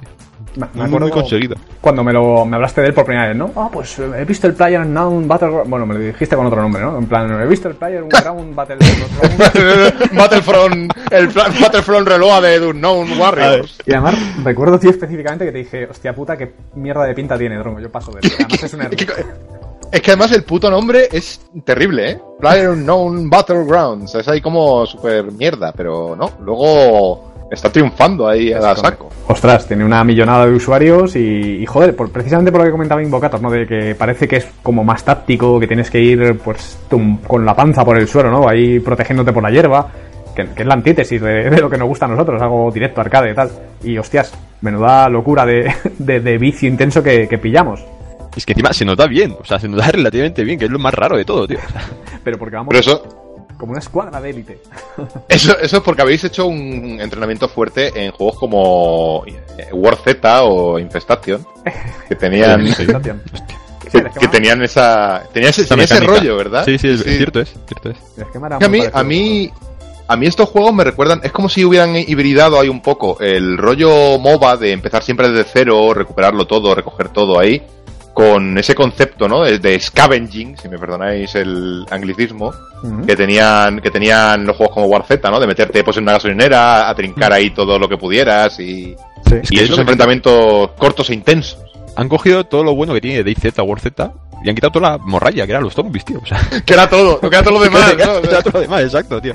Me, me muy, muy acuerdo conseguido. cuando me, lo, me hablaste de él por primera vez, ¿no? Ah, pues eh, he visto el Player Unknown Battleground. Bueno, me lo dijiste con otro nombre, ¿no? En plan, he visto el Player Unknown Battleground. Battlefront, el pla- Battlefront Reloa de Unknown Warriors. Y además, recuerdo, tío, específicamente que te dije, hostia puta, qué mierda de pinta tiene, Drongo. Yo paso de él. Además es un error. Es que- además el puto nombre es terrible, ¿eh? PlayerUnknown Battlegrounds. Es ahí como super mierda, pero no. Luego está triunfando ahí a saco. Ostras, tiene una millonada de usuarios y, y, joder, por, precisamente por lo que comentaba Invocator, ¿no? De que parece que es como más táctico, que tienes que ir pues tum- con la panza por el suelo, ¿no? Ahí protegiéndote por la hierba, que, que es la antítesis de, de lo que nos gusta a nosotros, algo directo, arcade y tal. Y hostias, menuda locura de, de, de vicio intenso que, que pillamos. Es que encima se nos da bien, o sea, se nos da relativamente bien, que es lo más raro de todo, tío. Pero porque vamos Pero eso, como una escuadra de élite. eso, eso es porque habéis hecho un entrenamiento fuerte en juegos como eh, War Z o Infestation, que tenían, que, tenían esa, tenía ese, tenía rollo, ¿verdad? Sí, sí, es, es cierto, es cierto es. el esquema era Es que a mí, a mí, a mí estos juegos me recuerdan, es como si hubieran hibridado ahí un poco el rollo MOBA de empezar siempre desde cero, recuperarlo todo, recoger todo ahí, con ese concepto, ¿no? De, de scavenging, si me perdonáis el anglicismo, que tenían, que tenían los juegos como War Z, ¿no? De meterte pues en una gasolinera, a trincar ahí todo lo que pudieras y, Sí. Que esos que- enfrentamientos cortos e intensos. Han cogido todo lo bueno que tiene DayZ, War Z, y han quitado toda la morralla, que eran los zombies, tío. O sea, Que era todo, que era todo lo demás, ¿no? Era todo lo demás, exacto, tío.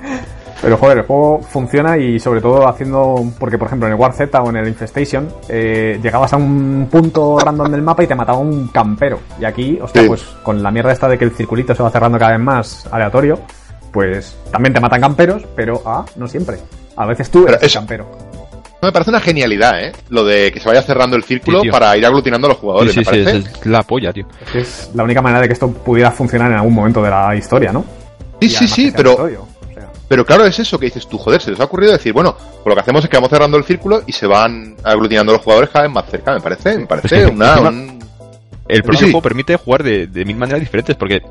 Pero joder, el juego funciona y sobre todo haciendo. Porque por ejemplo en el War Z o en el Infestation eh, llegabas a un punto random del mapa y te mataba un campero. Y aquí, hostia, Sí. pues con la mierda esta de que el circulito se va cerrando cada vez más aleatorio, pues también te matan camperos, pero ah, no siempre. A veces tú eres el eso- campero. Me parece una genialidad, ¿eh? Lo de que se vaya cerrando el círculo Sí, para ir aglutinando a los jugadores. sí, me sí, parece. es, es la polla, tío. Es que es la única manera de que esto pudiera funcionar en algún momento de la historia, ¿no? Sí, Y sí, sí, pero, pero claro, es eso que dices tú, joder, se les ha ocurrido decir, bueno, pues lo que hacemos es que vamos cerrando el círculo y se van aglutinando los jugadores cada vez más cerca, me parece, me parece una... un- El propio Sí, juego permite jugar de, de mil maneras diferentes, porque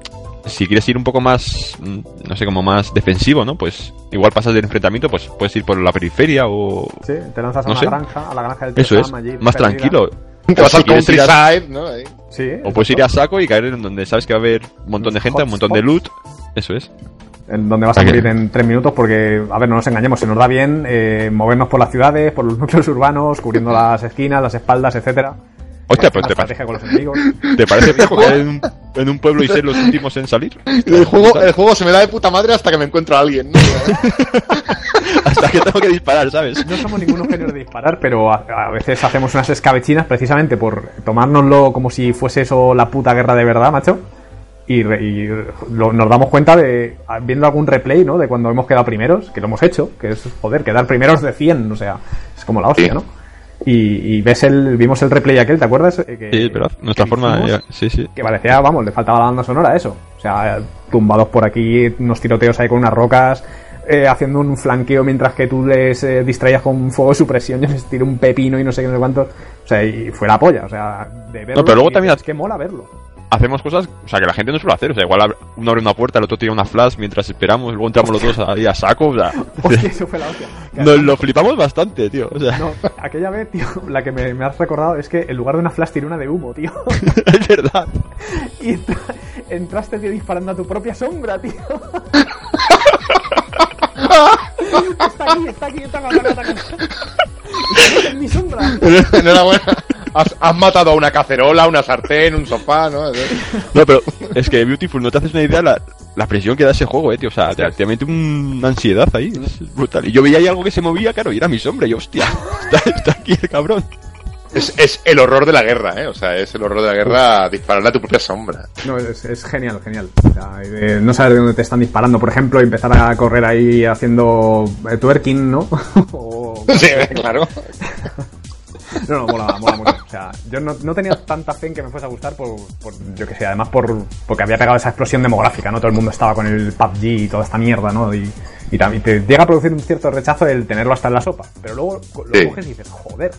si quieres ir un poco más, mm, no sé, como más defensivo, ¿no? Pues igual pasas del enfrentamiento, pues puedes ir por la periferia o... sí, te lanzas a No una sé. granja, a la granja del Eso es, allí, más perdida. tranquilo. Te vas si al a- countryside, ¿no? Ahí. Sí, O puedes ir a saco y caer en donde sabes que va a haber un montón de gente, un montón de loot. Eso es. En donde vas a morir en tres minutos porque, a ver, no nos engañemos, se nos da bien eh, movernos por las ciudades, por los núcleos urbanos, cubriendo las esquinas, las espaldas, etcétera. Hostia, Una pues te, pa- estrategia con los enemigos. ¿te parece poco caer en un, en un pueblo y ser los últimos en salir? El juego, el juego se me da de puta madre hasta que me encuentro a alguien, ¿no? Hasta que tengo que disparar, ¿sabes? No somos ningunos genios de disparar, pero a, a veces hacemos unas escabechinas precisamente por tomárnoslo como si fuese eso la puta guerra de verdad, macho. Y, re- y lo- nos damos cuenta de, viendo algún replay, ¿no? De cuando hemos quedado primeros, que lo hemos hecho, que es, joder, quedar primeros de 100, o sea, es como la hostia. ¿no? Y, y ves el, vimos el replay aquel, ¿te acuerdas? Eh, Que, Sí, verdad. Nuestra que forma... hicimos, ya- sí, sí. Que parecía, vamos, le faltaba la banda sonora a eso. O sea, tumbados por aquí, unos tiroteos ahí con unas rocas, eh, haciendo un flanqueo mientras que tú les eh, distraías con un fuego de supresión, yo les tiro un pepino y no sé qué, no sé cuánto. O sea, y fue la polla, o sea, de verlo. No, pero luego y también- Es que mola verlo. Hacemos cosas, o sea, que la gente no suele hacer. O sea, igual uno abre una puerta, el otro tira una flash mientras esperamos, luego entramos los dos ahí a saco. O sea, Hostia, eso fue la hostia. Nos lo flipamos bastante, tío. O sea, No, aquella vez, tío, la que me, me has recordado es que en lugar de una flash tiré una de humo, tío. es verdad. Y entra- entraste, tío, disparando a tu propia sombra, tío. está aquí, está aquí, está aquí, está aquí. Es mi sombra. Enhorabuena. Has, has matado a una cacerola, una sartén, un sofá, ¿no? No, pero es que Beautiful, no te haces una idea la, la presión que da ese juego, eh, tío. O sea, te, te mete una ansiedad ahí. Es brutal. Y yo veía ahí algo que se movía, claro, y era mi sombra. Y yo, hostia, está, está aquí el cabrón. Es, es el horror de la guerra, ¿eh? O sea, es el horror de la guerra dispararle a tu propia sombra. No, es, es genial, genial. O sea, eh, no saber de dónde te están disparando, por ejemplo, y empezar a correr ahí haciendo eh, twerking, ¿no? o... Sí, claro. No, no, mola, mola mucho. O sea, yo no, no tenía tanta fe en que me fuese a gustar por, por yo que sé, además por porque había pegado esa explosión demográfica, ¿no? Todo el mundo estaba con el PUBG y toda esta mierda, ¿no? Y, y también te llega a producir un cierto rechazo el tenerlo hasta en la sopa. Pero luego lo Sí. coges y dices, joder.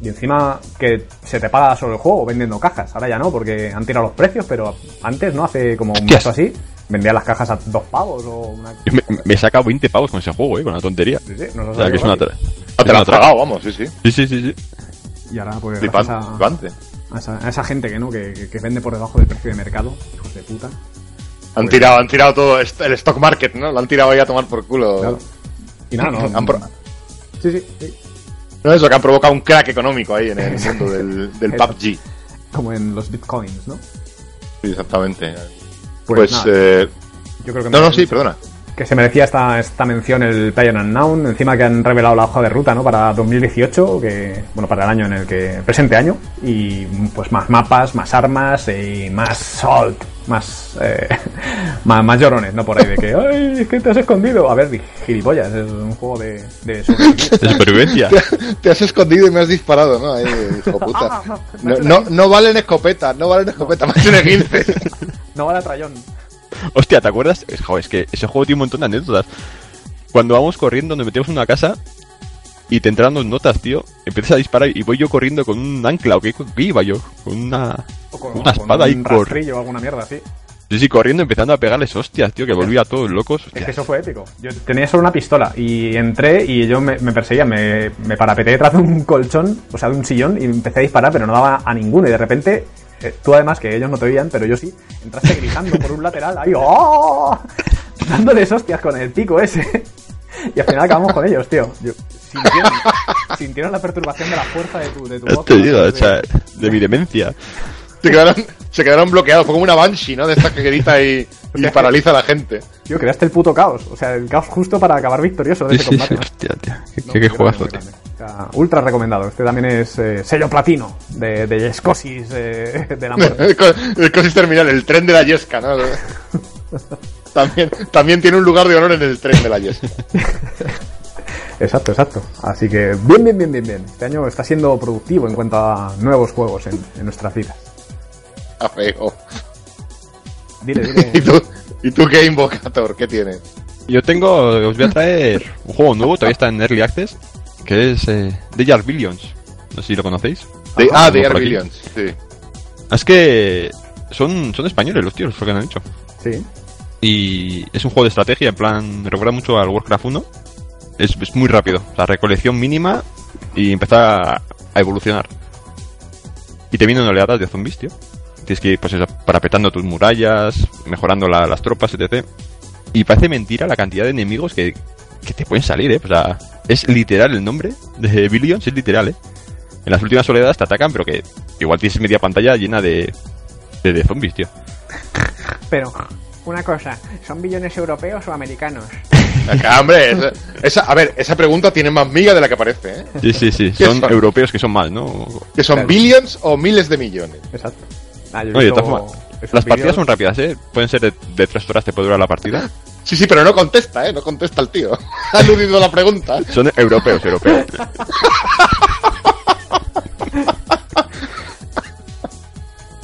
Y encima que se te paga solo el juego vendiendo cajas. Ahora ya no, porque han tirado los precios, pero antes, ¿no? Hace como un mes así, vendían las cajas a dos pavos o una... Yo Me, me he sacado 20 pavos con ese juego, eh, con la tontería. Sí, sí, nos lo O sea, que es una tra- No te es lo una has tra- pagado, vamos, sí, sí. Sí, sí, sí, sí. Y ahora, pues, Flipante. a- flipante. a esa, a esa gente que no que, que- que vende por debajo del precio de mercado, hijos de puta. Han tirado, han tirado todo el stock market, ¿no? Lo han tirado ahí a tomar por culo. Claro. Y nada, no. Han pro- Sí, sí, sí. No, eso, que han provocado un crack económico ahí en el mundo del, del. PUBG. Como en los bitcoins, ¿no? Sí, exactamente. Pues, Pues, nada, eh... yo creo que No, no, sí, perdona. que se merecía esta, esta mención el Player Unknown, encima que han revelado la hoja de ruta, ¿no? Para 2018, que, bueno, para el año en el que, presente año, y pues más mapas, más armas y más salt, más, eh, más, más llorones, ¿no? Por ahí de que, ay, es que te has escondido. A ver, gilipollas, es un juego de, de supervivencia. Te has escondido y me has disparado, ¿no? Ahí, hijo puta. No, no, no valen escopetas, no valen escopetas, más de 15. No vale trayón. Hostia, ¿te acuerdas? Es, joder, es que ese juego tiene un montón de anécdotas. Cuando vamos corriendo, nos metemos en una casa y te entran dos notas, tío. Empiezas a disparar y voy yo corriendo con un ancla, ¿o qué, qué iba yo? Con una, O con, una o con espada un rastrillo o alguna mierda así. Sí, sí, corriendo, empezando a pegarles hostias, tío, que volvía a todos locos. Es que eso fue épico. Yo tenía solo una pistola y entré y yo me, me perseguía, me, me parapeté detrás de un colchón, o sea, de un sillón y empecé a disparar, pero no daba a ninguno. Y de repente, eh, tú además, que ellos no te oían, pero yo sí, entraste gritando por un lateral, ahí, ¡oh! Dándoles hostias con el pico ese. Y al final acabamos con ellos, tío. Yo- sintieron, sintieron la perturbación de la fuerza de tu, de tu voz. Te digo, de- o sea, de mi demencia. Se quedaron, se quedaron bloqueados, fue como una banshee, ¿no? De esta que grita y, y paraliza a la gente. Tío, creaste el puto caos. O sea, el caos justo para acabar victorioso de Sí, ese sí, sí, combate. hostia, tío. Qué, No, qué, qué muy juegazo, grande, tío. muy grande. O sea, ultra recomendado. Este también es eh, sello platino de, de Escosis eh, de la muerte. El co- el Cosis Terminal, el tren de la Yesca, ¿no? También, también tiene un lugar de honor en el tren de la Yesca. exacto, exacto. Así que bien, bien, bien, bien, bien. Este año está siendo productivo en cuanto a nuevos juegos en, en nuestras vidas. A feo. Dile, ¿Y dile. tú, ¿Y tú qué invocator? ¿Qué tienes? Yo tengo, os voy a traer un juego nuevo, todavía está en Early Access, que es eh, The Jar Billions. No sé si lo conocéis. De, ah, por Air aquí. Billions, sí. Es que son, son españoles los tíos, lo que han hecho. Sí. Y es un juego de estrategia, en plan, me recuerda mucho al Warcraft 1. Es, es muy rápido, la recolección mínima y empezar a, a evolucionar. Y te vienen oleadas de zombies, tío. Tienes que ir, pues eso, parapetando tus murallas, mejorando la- las tropas, etc. Y parece mentira la cantidad de enemigos que, que te pueden salir, eh. O sea, es literal el nombre de Billions, es literal, eh. En las últimas oleadas te atacan, pero que igual tienes media pantalla llena de, de, de zombies, tío. Pero, una cosa, ¿son billones europeos o americanos? Acá, hombre, esa, esa- a ver, esa pregunta tiene más miga de la que parece, ¿eh? Sí, sí, sí. ¿Qué Son son? europeos que son más, ¿no? Que son Claro. billions o miles de millones. Exacto. Ah, yo de todas formas, las partidas son rápidas, ¿eh? Pueden ser de, de tres horas, te puede durar la partida. Sí, sí, pero no contesta, ¿eh? No contesta el tío. Ha aludido a la pregunta. Son europeos, europeos.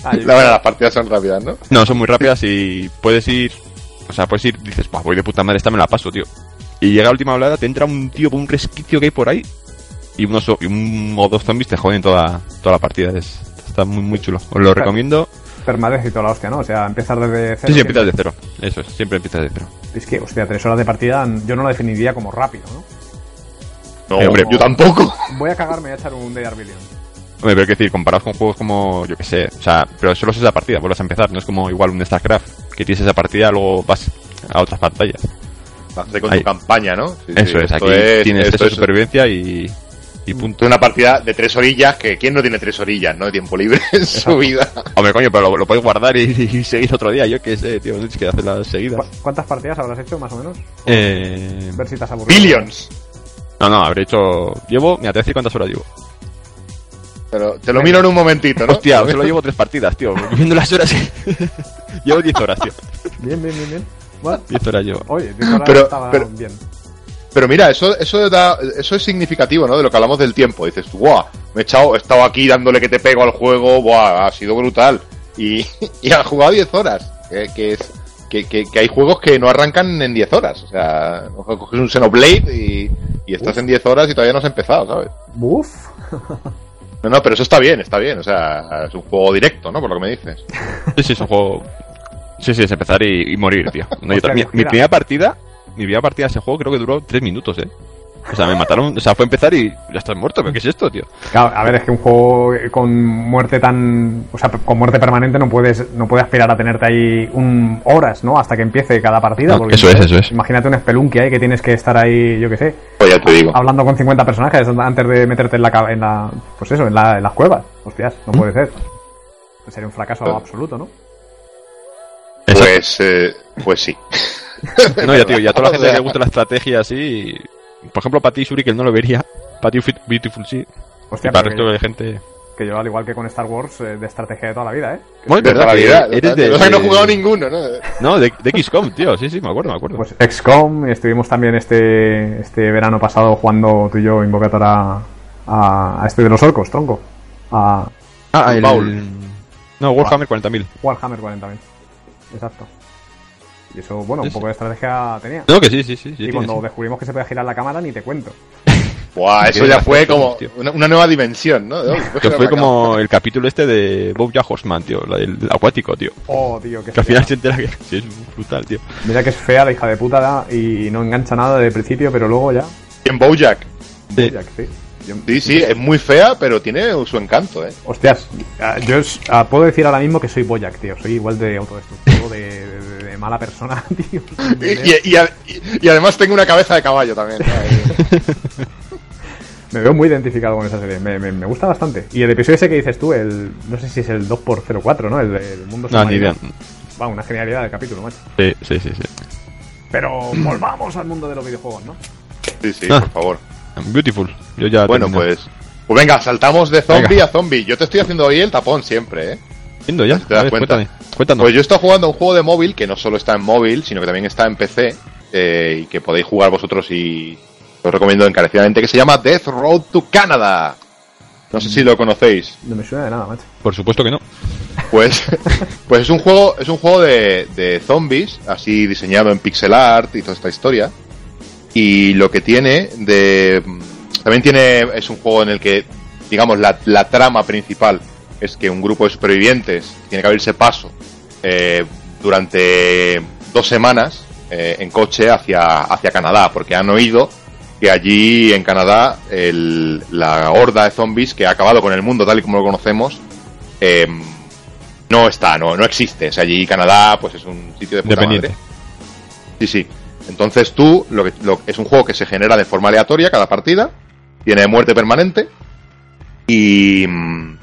Ah, La verdad, las partidas son rápidas, ¿no? No, son muy rápidas y puedes ir... O sea, puedes ir, dices, "Buah, voy de puta madre, esta me la paso, tío. Y llega la última oleada, te entra un tío por un resquicio que hay por ahí y unos o- y un o dos zombies te joden toda, toda la partida. Es, está muy, muy chulo. Os lo recomiendo. permadez y toda la hostia, ¿no? O sea, empezar desde cero. Sí, sí, siempre. empiezas de cero. Eso es, siempre empiezas de cero. Es que, hostia, tres horas de partida yo no la definiría como rápido, ¿no? No, Eh, hombre, yo tampoco. Voy a cagarme y a echar un Day Billion. Hombre, pero hay que decir, comparados con juegos como, yo que sé, o sea, pero solo es esa partida, vuelves a empezar, no es como igual un StarCraft, que tienes esa partida, luego vas a otras pantallas. Hace con Ahí. tu campaña, ¿no? Sí, sí, Eso es, aquí es- tienes esto eso de es- supervivencia y, y punto. una partida de tres orillas, que ¿quién no tiene tres orillas, no? De tiempo libre en su vida. Hombre, coño, pero lo, lo puedes guardar y, y seguir otro día, yo qué sé, tío, no que hacer las seguidas. ¿Cu- ¿Cuántas partidas habrás hecho, más o menos? Eh, ver si te has aburrido. Billions. no, no, habré hecho, llevo, mira, te voy a decir cuántas horas llevo. Pero te lo miro en un momentito, ¿no? Hostia, solo llevo tres partidas, tío, viendo las horas, llevo 10 horas, tío, Bien, bien, bien, bien. Bueno, 10 horas llevo. oye, diez horas Pero- estaba pero- bien. Pero mira, eso, eso, da, eso es significativo, ¿no? De lo que hablamos del tiempo. Dices, ¡buah! Me he, echado, he estado aquí dándole que te pego al juego, ¡buah! Ha sido brutal. Y, y han jugado 10 horas. Que, que es, que, que, que hay juegos que no arrancan en 10 horas. O sea, coges un Xenoblade y, y estás en 10 horas y todavía no has empezado, ¿sabes? Uf. No, no, pero eso está bien, está bien. O sea, es un juego directo, ¿no? Por lo que me dices. Sí, sí, es un juego. Sí, sí, es empezar y, y morir, tío. No, mi primera partida, mi primera partida de ese juego creo que duró 3 minutos, eh. O sea, me mataron, o sea, fue empezar y ya estás muerto, pero ¿qué es esto, tío? Claro, a ver, es que un juego con muerte tan. O sea, con muerte permanente no puedes no puede aspirar a tenerte ahí un, horas, ¿no? Hasta que empiece cada partida. No, porque eso es, eso es. Imagínate un Spelunky ahí que tienes que estar ahí, yo qué sé, Pues ya te digo. hablando con 50 personajes antes de meterte en la. En la pues eso, en, la, en las cuevas. Hostias, no puede ser. Sería un fracaso absoluto, ¿no? Pues, eh, pues sí. No, ya, tío, y a toda la gente que le gusta la estrategia así. Por ejemplo, para ti, Shuriken, no lo vería. Para ti, Fit- Beautiful sí. Hostia, y para pero el resto que, de gente. que yo, al igual que con Star Wars, eh, de estrategia de toda la vida, ¿eh? Bueno, De toda la vida. Eres de. No he jugado ninguno, ¿no? No, de, de XCOM, tío. Sí, sí, me acuerdo, me acuerdo. Pues XCOM, estuvimos también este este verano pasado jugando tú y yo Invocator a, a, a este de los orcos, tronco. A ah, el. Baul. No, Warhammer 40.000. Warhammer 40.000. Exacto. Y eso, bueno, un Sí, poco de estrategia tenía. No, que sí, sí, sí. sí y cuando sí. descubrimos que se puede girar la cámara, ni te cuento. Buah, eso ya fue como una, una nueva dimensión, ¿no? Oh, Que fue como el capítulo este de Bob Horseman, tío, la del acuático, tío. Oh, tío, que, Que al final se entera que sí, es brutal, tío. Mira que es fea la hija de puta da, y no engancha nada de principio, pero luego ya. En Bojack. Sí. que sí. Sí, sí, es muy fea, pero tiene su encanto, ¿eh? Hostias, ah, yo es- ah, puedo decir ahora mismo que soy Boyac, tío. Soy igual de autodestructivo, de, de- de mala persona, tío. Y, y- y a- y- y además tengo una cabeza de caballo también. Me veo muy identificado con esa serie, me, me- me gusta bastante. Y el episodio ese que dices tú, el no sé si es el 2x04, ¿no? El del mundo No, ni idea. Va, una genialidad de capítulo, macho. Sí, sí, sí, sí. Pero volvamos al mundo de los videojuegos, ¿no? Sí, sí, Ah. por favor. Beautiful. Yo ya Bueno, terminé. pues. Pues venga, saltamos de zombie Venga. a zombie. Yo te estoy haciendo hoy el tapón siempre, ¿eh? Viendo ya. si te das A ver, cuenta. cuéntame. Cuéntanos. Pues yo estoy jugando a un juego de móvil que no solo está en móvil, sino que también está en PC eh, y que podéis jugar vosotros y os recomiendo encarecidamente que se llama Death Road to Canada. No sé si lo conocéis. No me suena de nada, macho. Por supuesto que no. Pues, pues es un juego, es un juego de, de zombies, así diseñado en pixel art y toda esta historia. Y lo que tiene de también tiene es un juego en el que digamos la, la trama principal es que un grupo de supervivientes tiene que abrirse paso eh, durante dos semanas eh, en coche hacia hacia Canadá porque han oído que allí en Canadá el- la horda de zombies que ha acabado con el mundo tal y como lo conocemos eh, no está, no, no existe. O sea, allí Canadá, pues es un sitio de puta Independiente. madre. Sí, sí. Entonces tú, lo que, lo- es un juego que se genera de forma aleatoria cada partida, tiene muerte permanente y, mm,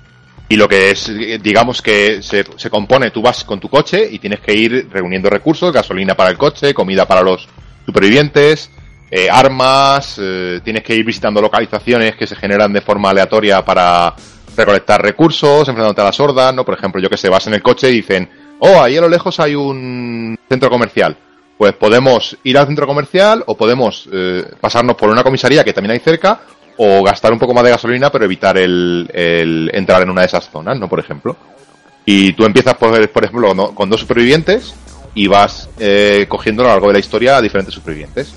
y lo que es, digamos que se, se compone, tú vas con tu coche y tienes que ir reuniendo recursos, gasolina para el coche, comida para los supervivientes, eh, armas, eh, tienes que ir visitando localizaciones que se generan de forma aleatoria para recolectar recursos, enfrentándote a las hordas, ¿no? Por ejemplo, yo que sé, vas en el coche y dicen, oh, ahí a lo lejos hay un centro comercial. Pues podemos ir al centro comercial o podemos eh, pasarnos por una comisaría que también hay cerca o gastar un poco más de gasolina pero evitar el, el entrar en una de esas zonas, ¿no? Por ejemplo. Y tú empiezas, por, por ejemplo, ¿no? con dos supervivientes y vas eh, cogiendo a lo largo de la historia a diferentes supervivientes.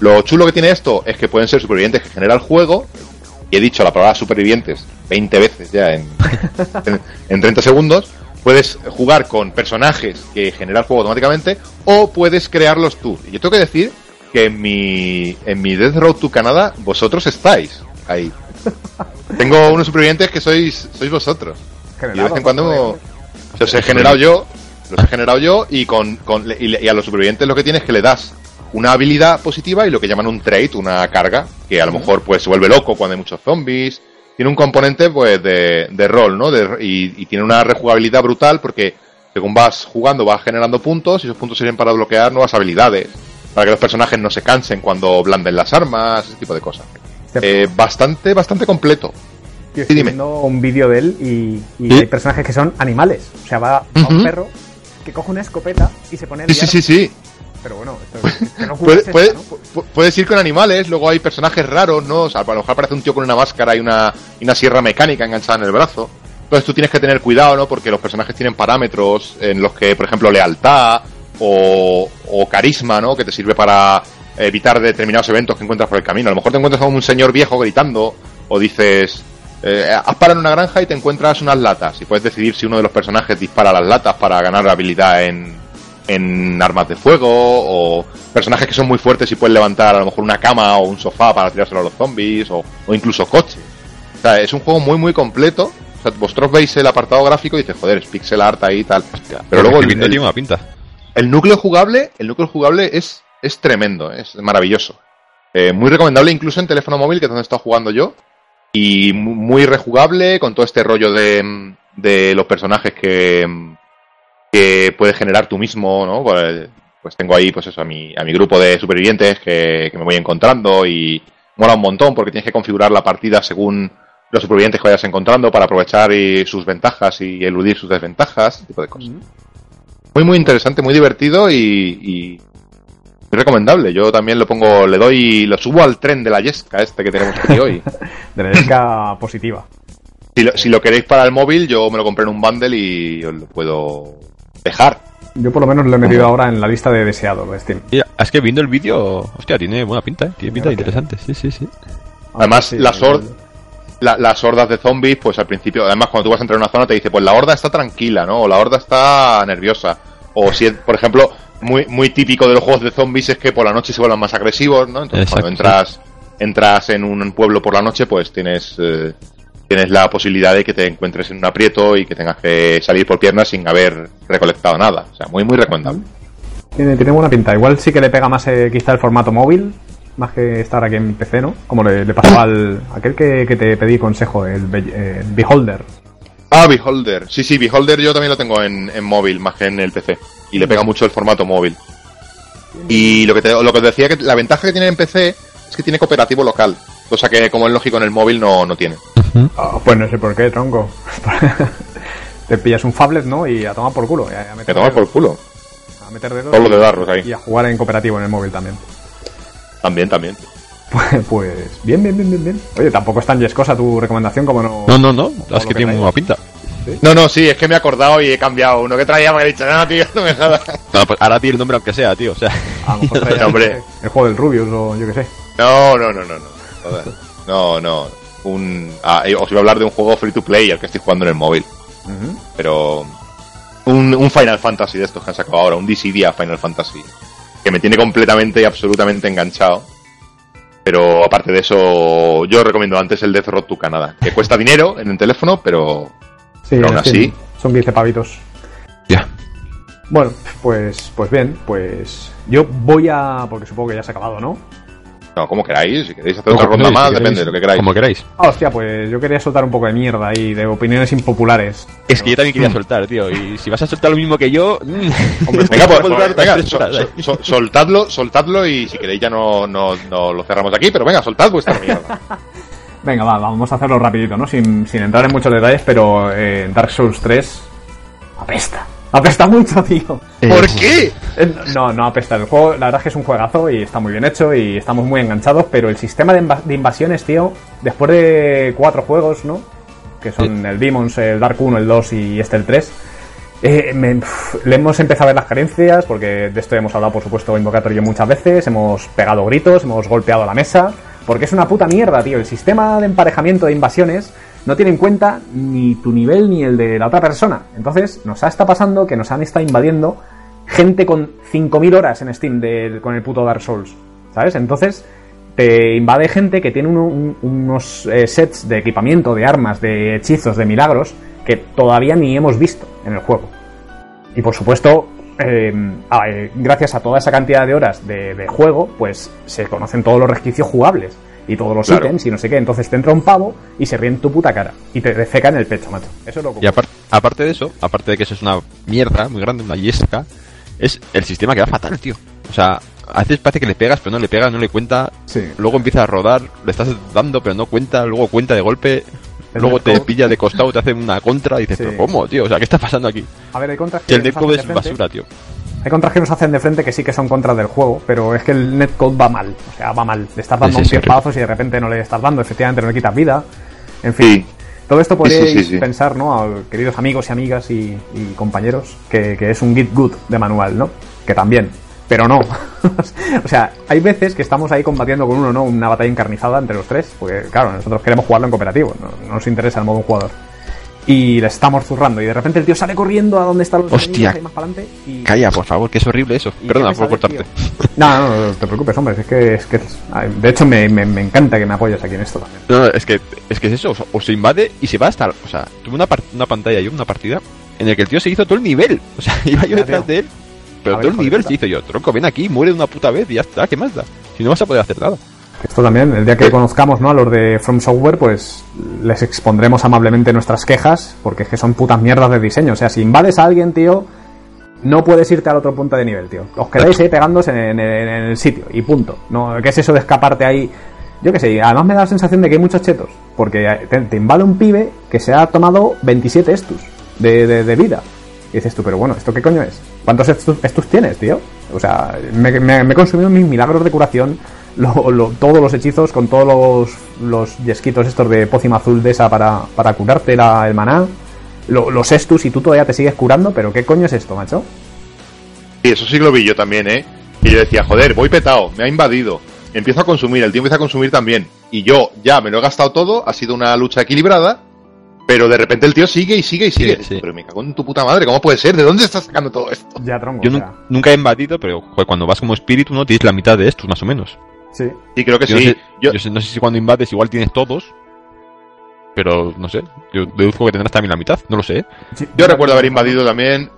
Lo chulo que tiene esto es que pueden ser supervivientes que genera el juego. Y he dicho la palabra supervivientes 20 veces ya en, en, en 30 segundos. puedes jugar con personajes que genera el juego automáticamente o puedes crearlos tú. Y yo tengo que decir que en mi, en mi Death Road to Canadá vosotros estáis ahí. Tengo unos supervivientes que sois, sois vosotros. Y de vez en cuando los he generado yo, los he generado yo y con, con y, y a los supervivientes lo que tienes es que le das una habilidad positiva y lo que llaman un trait, una carga, que a lo mejor pues se vuelve loco cuando hay muchos zombies. Tiene un componente pues de, de rol, ¿no? De- y, y tiene una rejugabilidad brutal porque según vas jugando vas generando puntos y esos puntos sirven para bloquear nuevas habilidades, para que los personajes no se cansen cuando blanden las armas, ese tipo de cosas. Eh, bastante, bastante completo. Estoy dime. viendo un vídeo de él y, y ¿Sí? hay personajes que son animales. O sea, va a un perro que coge una escopeta y se pone a Sí, sí, liar. sí, sí. Pero bueno, esto es- que no Puede- ocurre puede- ¿no? pu- puedes ir con animales, luego hay personajes raros, ¿no? O sea, a lo mejor aparece un tío con una máscara y una, y una sierra mecánica enganchada en el brazo. Entonces tú tienes que tener cuidado, ¿no? Porque los personajes tienen parámetros en los que, por ejemplo, lealtad o, o carisma, ¿no? Que te sirve para evitar determinados eventos que encuentras por el camino. A lo mejor te encuentras a un señor viejo gritando o dices, eh, haz para en una granja y te encuentras unas latas y puedes decidir si uno de los personajes dispara las latas para ganar habilidad en, en armas de fuego o personajes que son muy fuertes y pueden levantar a lo mejor una cama o un sofá para tirárselo a los zombies o, o incluso coches. O sea, es un juego muy muy completo. O sea, vosotros veis el apartado gráfico y dices, joder, es pixel art ahí y tal. Pero luego el, el- tiene una pinta. El núcleo jugable, el núcleo jugable es, es tremendo, es maravilloso. Eh, muy recomendable incluso en teléfono móvil, que es donde he estado jugando yo. Y mu- muy rejugable, con todo este rollo de, de los personajes que, que puedes generar tú mismo, ¿no? Pues, pues tengo ahí, pues eso, a mi, a mi grupo de supervivientes que, que me voy encontrando y mola un montón porque tienes que configurar la partida según los supervivientes que vayas encontrando para aprovechar y sus ventajas y eludir sus desventajas, ese tipo de cosas. Muy, muy interesante, muy divertido y, y muy recomendable. Yo también lo pongo, le doy, lo subo al tren de la Yesca este que tenemos aquí hoy. De la época positiva. Si lo, si lo queréis para el móvil, yo me lo compré en un bundle y os lo puedo dejar. Yo por lo menos lo he metido ahora en la lista de deseado de Steam. Mira, es que viendo el vídeo, hostia, tiene buena pinta, ¿eh? Tiene pinta interesante, sí, sí, sí. Además, Sí, las, hor- la- las hordas de zombies, pues al principio, además cuando tú vas a entrar en una zona te dice, pues la horda está tranquila, ¿no? O la horda está nerviosa. O si, es, por ejemplo, muy, muy típico de los juegos de zombies es que por la noche se vuelvan más agresivos, ¿no? Entonces cuando entras, entras en un pueblo por la noche, pues tienes, eh, tienes la posibilidad de que te encuentres en un aprieto y que tengas que salir por piernas sin haber recolectado nada. O sea, muy, muy recomendable. Tiene, tiene buena pinta. Igual sí que le pega más eh, quizá el formato móvil, más que estar aquí en PC, ¿no? Como le, le pasaba al aquel que, que te pedí consejo, el, Be- eh, el Beholder. Ah, Beholder. Sí, sí, Beholder yo también lo tengo en, en móvil, más que en el PC. Y le pega mucho el formato móvil. Y lo que, te, lo que te decía, que la ventaja que tiene en PC es que tiene cooperativo local. Cosa que, como es lógico, en el móvil no, no tiene. Ah, pues no sé por qué, tronco. te pillas un phablet, ¿no? Y a tomar por culo. a, a Me meter toma por dedos, culo. a meter dedos Todos los y- de darros ahí. Y a jugar en cooperativo en el móvil también. También, también. Pues, pues bien, bien, bien, bien, bien. Oye, tampoco es tan yescosa tu recomendación como no. No, no, no, es que que tiene buena pinta. No, no, sí, es que me he acordado y he cambiado uno que traía, me he dicho, no, tío, no me jodas. No, pues ahora tiene el nombre aunque sea, tío, o sea. A lo mejor traía, el juego del Rubius o yo qué sé. No, no, no, no, no. Joder. No, no. Un, ah, os iba a hablar de un juego free to play al que estoy jugando en el móvil. Pero un, un Final Fantasy de estos que han sacado ahora, un Dissidia Final Fantasy, que me tiene completamente y absolutamente enganchado. Pero aparte de eso, yo recomiendo antes el Death Road to Canada, que cuesta dinero en el teléfono, pero Sí, Pero aún así- Son 15 pavitos. Ya. Bueno, pues, pues bien, pues yo voy a. Porque supongo que ya se ha acabado, ¿no? No, como queráis, si queréis hacer otra Como ronda queráis, más, si depende queréis, de lo que queráis. Como queráis. Ah, hostia, pues yo quería soltar un poco de mierda ahí, de opiniones impopulares. Es que yo también quería soltar, tío. Y si vas a soltar lo mismo que yo. mm, Hombre, venga, pues, pues, venga, sol- eh. sol- soltadlo, soltadlo y si queréis ya no, no, no lo cerramos aquí, pero venga, soltad vuestra mierda. Venga, va, vamos a hacerlo rapidito, ¿no? Sin, sin entrar en muchos detalles, pero eh, Dark Souls 3 apesta. Apesta mucho, tío. ¿Por qué? Eh, No, no apesta. El juego, la verdad es que es un juegazo y está muy bien hecho y estamos muy enganchados, pero el sistema de, inva- de invasiones, tío, después de cuatro juegos, ¿no? Que son el Demons, el Dark 1, el 2 y este el 3. eh, me- le hemos empezado a ver las carencias, porque de esto hemos hablado, por supuesto, Invocator y yo muchas veces. Hemos pegado gritos, hemos golpeado la mesa, porque es una puta mierda, tío. El sistema de emparejamiento de invasiones no tiene en cuenta ni tu nivel ni el de la otra persona. Entonces, nos ha está pasando que nos han estado invadiendo gente con 5.000 horas en Steam con el puto Dark Souls. ¿Sabes? Entonces, te invade gente que tiene uno- un- unos eh, sets de equipamiento, de armas, de hechizos, de milagros, que todavía ni hemos visto en el juego. Y por supuesto, eh, a- eh, gracias a toda esa cantidad de horas de, de juego, pues se conocen todos los resquicios jugables y todos los Claro. ítems y no sé qué. Entonces te entra un pavo y se ríe en tu puta cara y te defeca en el pecho, macho. Eso es lo que Y apar- aparte de eso, aparte de que eso es una mierda muy grande, una yesca, es el sistema que va fatal, tío. O sea, a veces parece que le pegas, pero no le pegas, no le cuenta. Sí. Luego empieza a rodar, le estás dando, pero no cuenta, luego cuenta de golpe. El luego te pilla de costado, te hace una contra y dices, Sí. pero ¿cómo, tío? O sea, ¿qué está pasando aquí? A ver, hay contras Que el netcode es basura, tío. Hay contras que nos hacen de frente que sí que son contras del juego, pero es que el netcode va mal. O sea, va mal. Le estás dando Sí, un sí, tiempazos y de repente no le estás dando, efectivamente no le quitas vida. En fin. Sí. Todo esto podéis pensar, ¿no? a- queridos amigos y amigas y, y compañeros, que, que es un git good de manual, ¿no? Que también. Pero no. o sea, hay veces que estamos ahí combatiendo con uno, ¿no? Una batalla encarnizada entre los tres. Porque, claro, nosotros queremos jugarlo en cooperativo. No, no nos interesa el modo un jugador. Y le estamos zurrando. Y de repente el tío sale corriendo a donde están los Hostia. enemigos, más para adelante. Y... Calla, por favor, que es horrible eso. Perdona por cortarte. No, no, no te preocupes, hombre. Es que, es que de hecho me, me, me encanta que me apoyes aquí en esto también. No, no, es que es que es eso, o sea, o se invade y se va hasta, o sea, tuve una, una pantalla yo, una partida en el que el tío se hizo todo el nivel, o sea, iba yo detrás de él, pero ver, todo el nivel se hizo yo, tronco, ven aquí, muere de una puta vez y ya está, ¿qué más da? Si no vas a poder hacer nada. Esto también, el día que conozcamos ¿no? a los de From Software, pues les expondremos amablemente nuestras quejas, porque es que son putas mierdas de diseño. O sea, si invades a alguien, tío, no puedes irte al otro punto de nivel, tío. Os quedáis ahí pegándose en, en- en el sitio, y punto. No, ¿Qué es eso de escaparte ahí? Yo qué sé, además me da la sensación de que hay muchos chetos, porque te, te invade un pibe que se ha tomado 27 estus de, de- de vida. Y dices tú, pero bueno, ¿esto qué coño es? ¿Cuántos estus, estus tienes, tío? O sea, me, me- me he consumido mis milagros de curación, lo- lo- todos los hechizos con todos los, los yesquitos estos de pócima azul de esa para, para curarte la, el maná, lo- los estus y tú todavía te sigues curando, pero ¿qué coño es esto, macho? Y eso sí que lo vi yo también, ¿eh? Y yo decía, joder, voy petado, me ha invadido. Empiezo a consumir, el tío empieza a consumir también. Y yo ya me lo he gastado todo, ha sido una lucha equilibrada. Pero de repente el tío sigue y sigue y sigue. Sí, sí. Pero me cago en tu puta madre, ¿cómo puede ser? ¿De dónde estás sacando todo esto? Ya tronco, Yo o nu- sea, nunca he invadido, pero joder, cuando vas como espíritu no tienes la mitad de estos, más o menos. Sí. Sí, creo que Yo, sí. no, sé, Yo, no sé si cuando invades igual tienes todos, pero no sé, yo deduzco que tendrás también la mitad, no lo sé. ¿eh? Sí, yo recuerdo haber invadido también.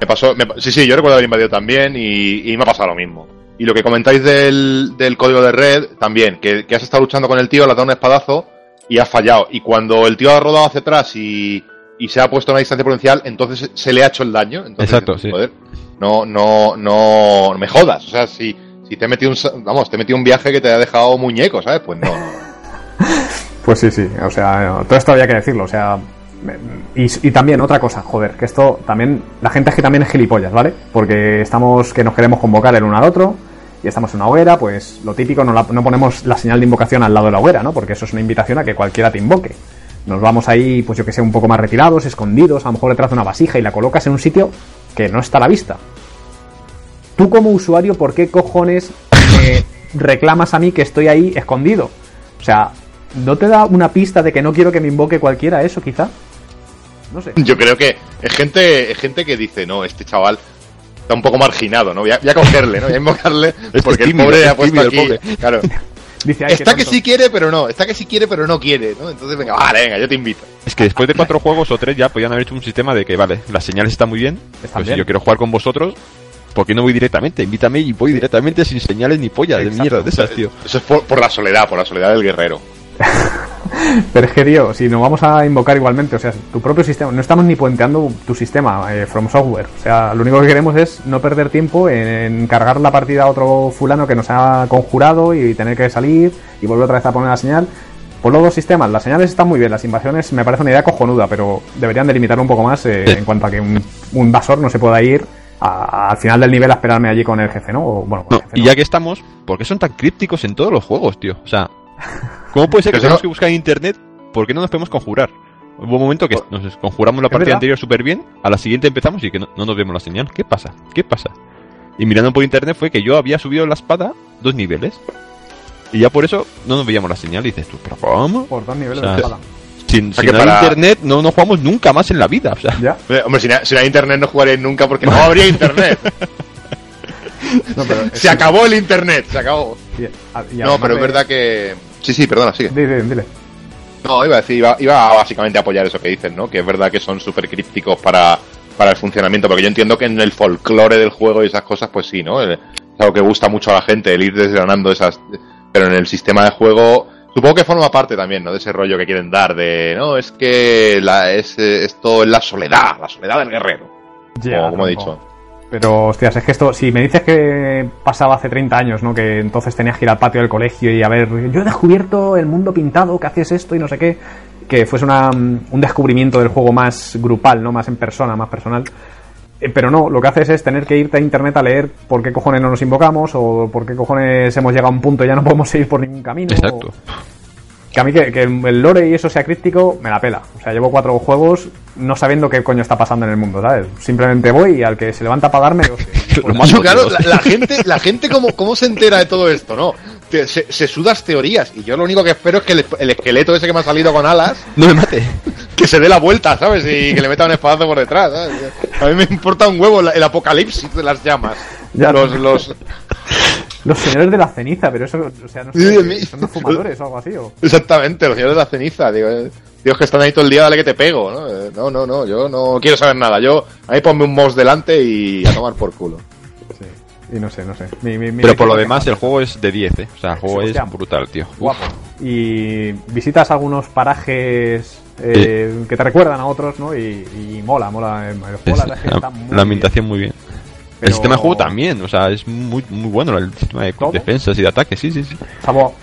Me pasó, me- sí, sí, yo recuerdo haber invadido también y, y me ha pasado lo mismo. Y lo que comentáis del, del código de red, también, que, que has estado luchando con el tío, le has dado un espadazo y has fallado. Y cuando el tío ha rodado hacia atrás y, y se ha puesto a una distancia potencial, entonces se le ha hecho el daño. Entonces, Exacto, sí. joder, no, no, no me jodas. O sea, si, si te he metido un, vamos, te he metido un viaje que te ha dejado muñeco, ¿sabes? Pues no, no. Pues sí, sí, o sea, todo esto había que decirlo, o sea, y, y también otra cosa, joder, que esto también, la gente es que también es gilipollas, ¿vale? Porque estamos, que nos queremos convocar el uno al otro, y estamos en una hoguera, pues lo típico, no, la- no ponemos la señal de invocación al lado de la hoguera, ¿no? Porque eso es una invitación a que cualquiera te invoque. Nos vamos ahí, pues yo que sé, un poco más retirados, escondidos, a lo mejor detrás de una vasija y la colocas en un sitio que no está a la vista. Tú como usuario, ¿por qué cojones me reclamas a mí que estoy ahí escondido? O sea, ¿no te da una pista de que no quiero que me invoque cualquiera eso, quizá? No sé. Yo creo que es gente, es gente que dice, no, este chaval está un poco marginado, ¿no? Voy a, voy a cogerle, ¿no? Voy a invocarle Es porque el pobre ha puesto aquí. Claro. Dice, "Ay, qué Está que tonto". sí quiere, pero no. Está que sí quiere, pero no quiere, ¿no? Entonces, venga, vale, venga, yo te invito. Es que después de cuatro juegos o tres ya podían haber hecho un sistema de que, vale, las señales están muy bien, Están pues bien. si yo quiero jugar con vosotros, ¿por qué no voy directamente? Invítame y voy directamente sin señales ni pollas de mierda de esas, tío. Eso es por, por la soledad, por la soledad del guerrero. Pero es que, tío, si nos vamos a invocar igualmente, o sea, tu propio sistema, no estamos ni puenteando tu sistema, eh, From Software. O sea, lo único que queremos es no perder tiempo en cargar la partida a otro fulano que nos ha conjurado y tener que salir y volver otra vez a poner la señal. Por los dos sistemas, las señales están muy bien, las invasiones me parece una idea cojonuda, pero deberían delimitarlo un poco más eh, en cuanto a que un, un invasor no se pueda ir a- al final del nivel a esperarme allí con el jefe, ¿no? O, bueno, con No, el jefe, y no. ya que estamos, ¿por qué son tan crípticos en todos los juegos, tío? O sea, ¿cómo puede ser que tenemos que buscar en internet? ¿Por qué no nos podemos conjurar? Hubo un momento que nos conjuramos la partida verdad. anterior súper bien, a la siguiente empezamos y que no, no nos vemos la señal. ¿Qué pasa? ¿Qué pasa? Y mirando por internet fue que yo había subido la espada dos niveles. Y ya por eso no nos veíamos la señal. Y dices tú, ¿pero cómo? Por dos niveles O sea, de espada. Sin, para- internet no, no jugamos nunca más en la vida. O sea, Ya. Hombre, si no, si no hay internet no jugaréis nunca porque no habría internet. No, pero, se acabó el internet, se acabó. y- a- y No, pero es verdad que... Sí, sí, perdona, sigue. Dile, dile. No, iba a decir, iba, iba a básicamente a apoyar eso que dices, ¿no? Que es verdad que son súper crípticos para, para el funcionamiento, porque yo entiendo que en el folclore del juego y esas cosas, pues sí, ¿no? El- Es algo que gusta mucho a la gente, el ir desgranando esas... Pero en el sistema de juego, supongo que forma parte también, ¿no? De ese rollo que quieren dar, de, no, es que la, es, esto es la soledad, la soledad del guerrero, como, como he dicho. Pero, hostias, es que esto, si me dices que pasaba hace 30 años, ¿no? Que entonces tenías que ir al patio del colegio y a ver, yo he descubierto el mundo pintado, que haces esto y no sé qué, que fuese una, un descubrimiento del juego más grupal, ¿no? Más en persona, más personal. Eh, Pero no, lo que haces es tener que irte a internet a leer por qué cojones no nos invocamos o por qué cojones hemos llegado a un punto y ya no podemos seguir por ningún camino. exacto. Que a mí que, que el lore y eso sea crítico, me la pela. O sea, llevo cuatro juegos no sabiendo qué coño está pasando en el mundo, ¿sabes? Simplemente voy y al que se levanta a pagarme, sé. Lo más claro, la, la gente, la gente cómo, cómo se entera de todo esto, ¿no? Te- se, se sudas teorías y yo lo único que espero es que el, el esqueleto ese que me ha salido con alas No me mate. que se dé la vuelta, ¿sabes? Y que le meta un espadazo por detrás, ¿sabes? A mí me importa un huevo el apocalipsis de las llamas. Ya. Los, los... Los señores de la ceniza, pero eso, o sea, no sé, son los fumadores o algo así, o... Exactamente, los señores de la ceniza. Digo, eh, Dios que están ahí todo el día, dale que te pego, ¿no? Eh, No, no, no, yo no quiero saber nada. Yo, ahí ponme un mouse delante y a tomar por culo. Y no sé, no sé. Mi- mi- mi Pero por lo demás, el juego es de 10, ¿eh? O sea, el juego es brutal, tío. Guapo. Y visitas algunos parajes eh, que te recuerdan a otros, ¿no? Y, y mola, mola. El juego, Es- la está muy la ambientación muy bien. Pero- El sistema de juego también, o sea, es muy, muy bueno el sistema de ¿Todo? defensas y de ataques, sí, sí, sí.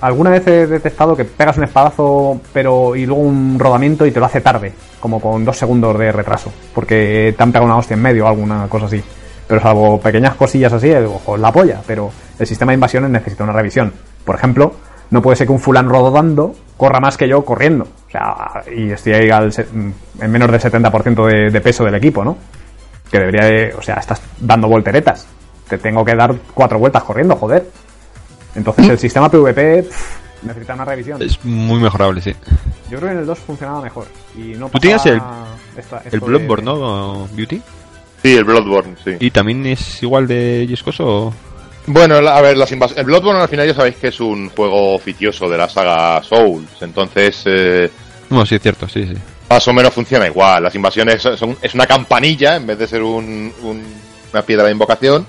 Alguna vez he detectado que pegas un espadazo pero y luego un rodamiento y te lo hace tarde, como con dos segundos de retraso, porque te han pegado una hostia en medio o alguna cosa así. Pero salvo pequeñas cosillas así, ojo, la polla, pero el sistema de invasiones necesita una revisión. Por ejemplo, no puede ser que un fulano rodando corra más que yo corriendo. O sea, y estoy ahí al se- en menos del 70% de, de peso del equipo, ¿no? Que debería de, o sea, estás dando volteretas. Te tengo que dar cuatro vueltas corriendo, joder. Entonces el sistema PvP pff, necesita una revisión. Es muy mejorable, sí. Yo creo que en el 2 funcionaba mejor. Y no Tú tienes el- esta- El de- Bloodborne, ¿no, Beauty? Sí, el Bloodborne, sí. ¿Y también es igual de Yescoso o...? Bueno, la- a ver, las el Bloodborne al final ya sabéis que es un juego oficioso de la saga Souls, entonces eh, No, sí, es cierto, sí, sí. más o menos funciona igual. Las invasiones son, es una campanilla en vez de ser un- un- una piedra de invocación.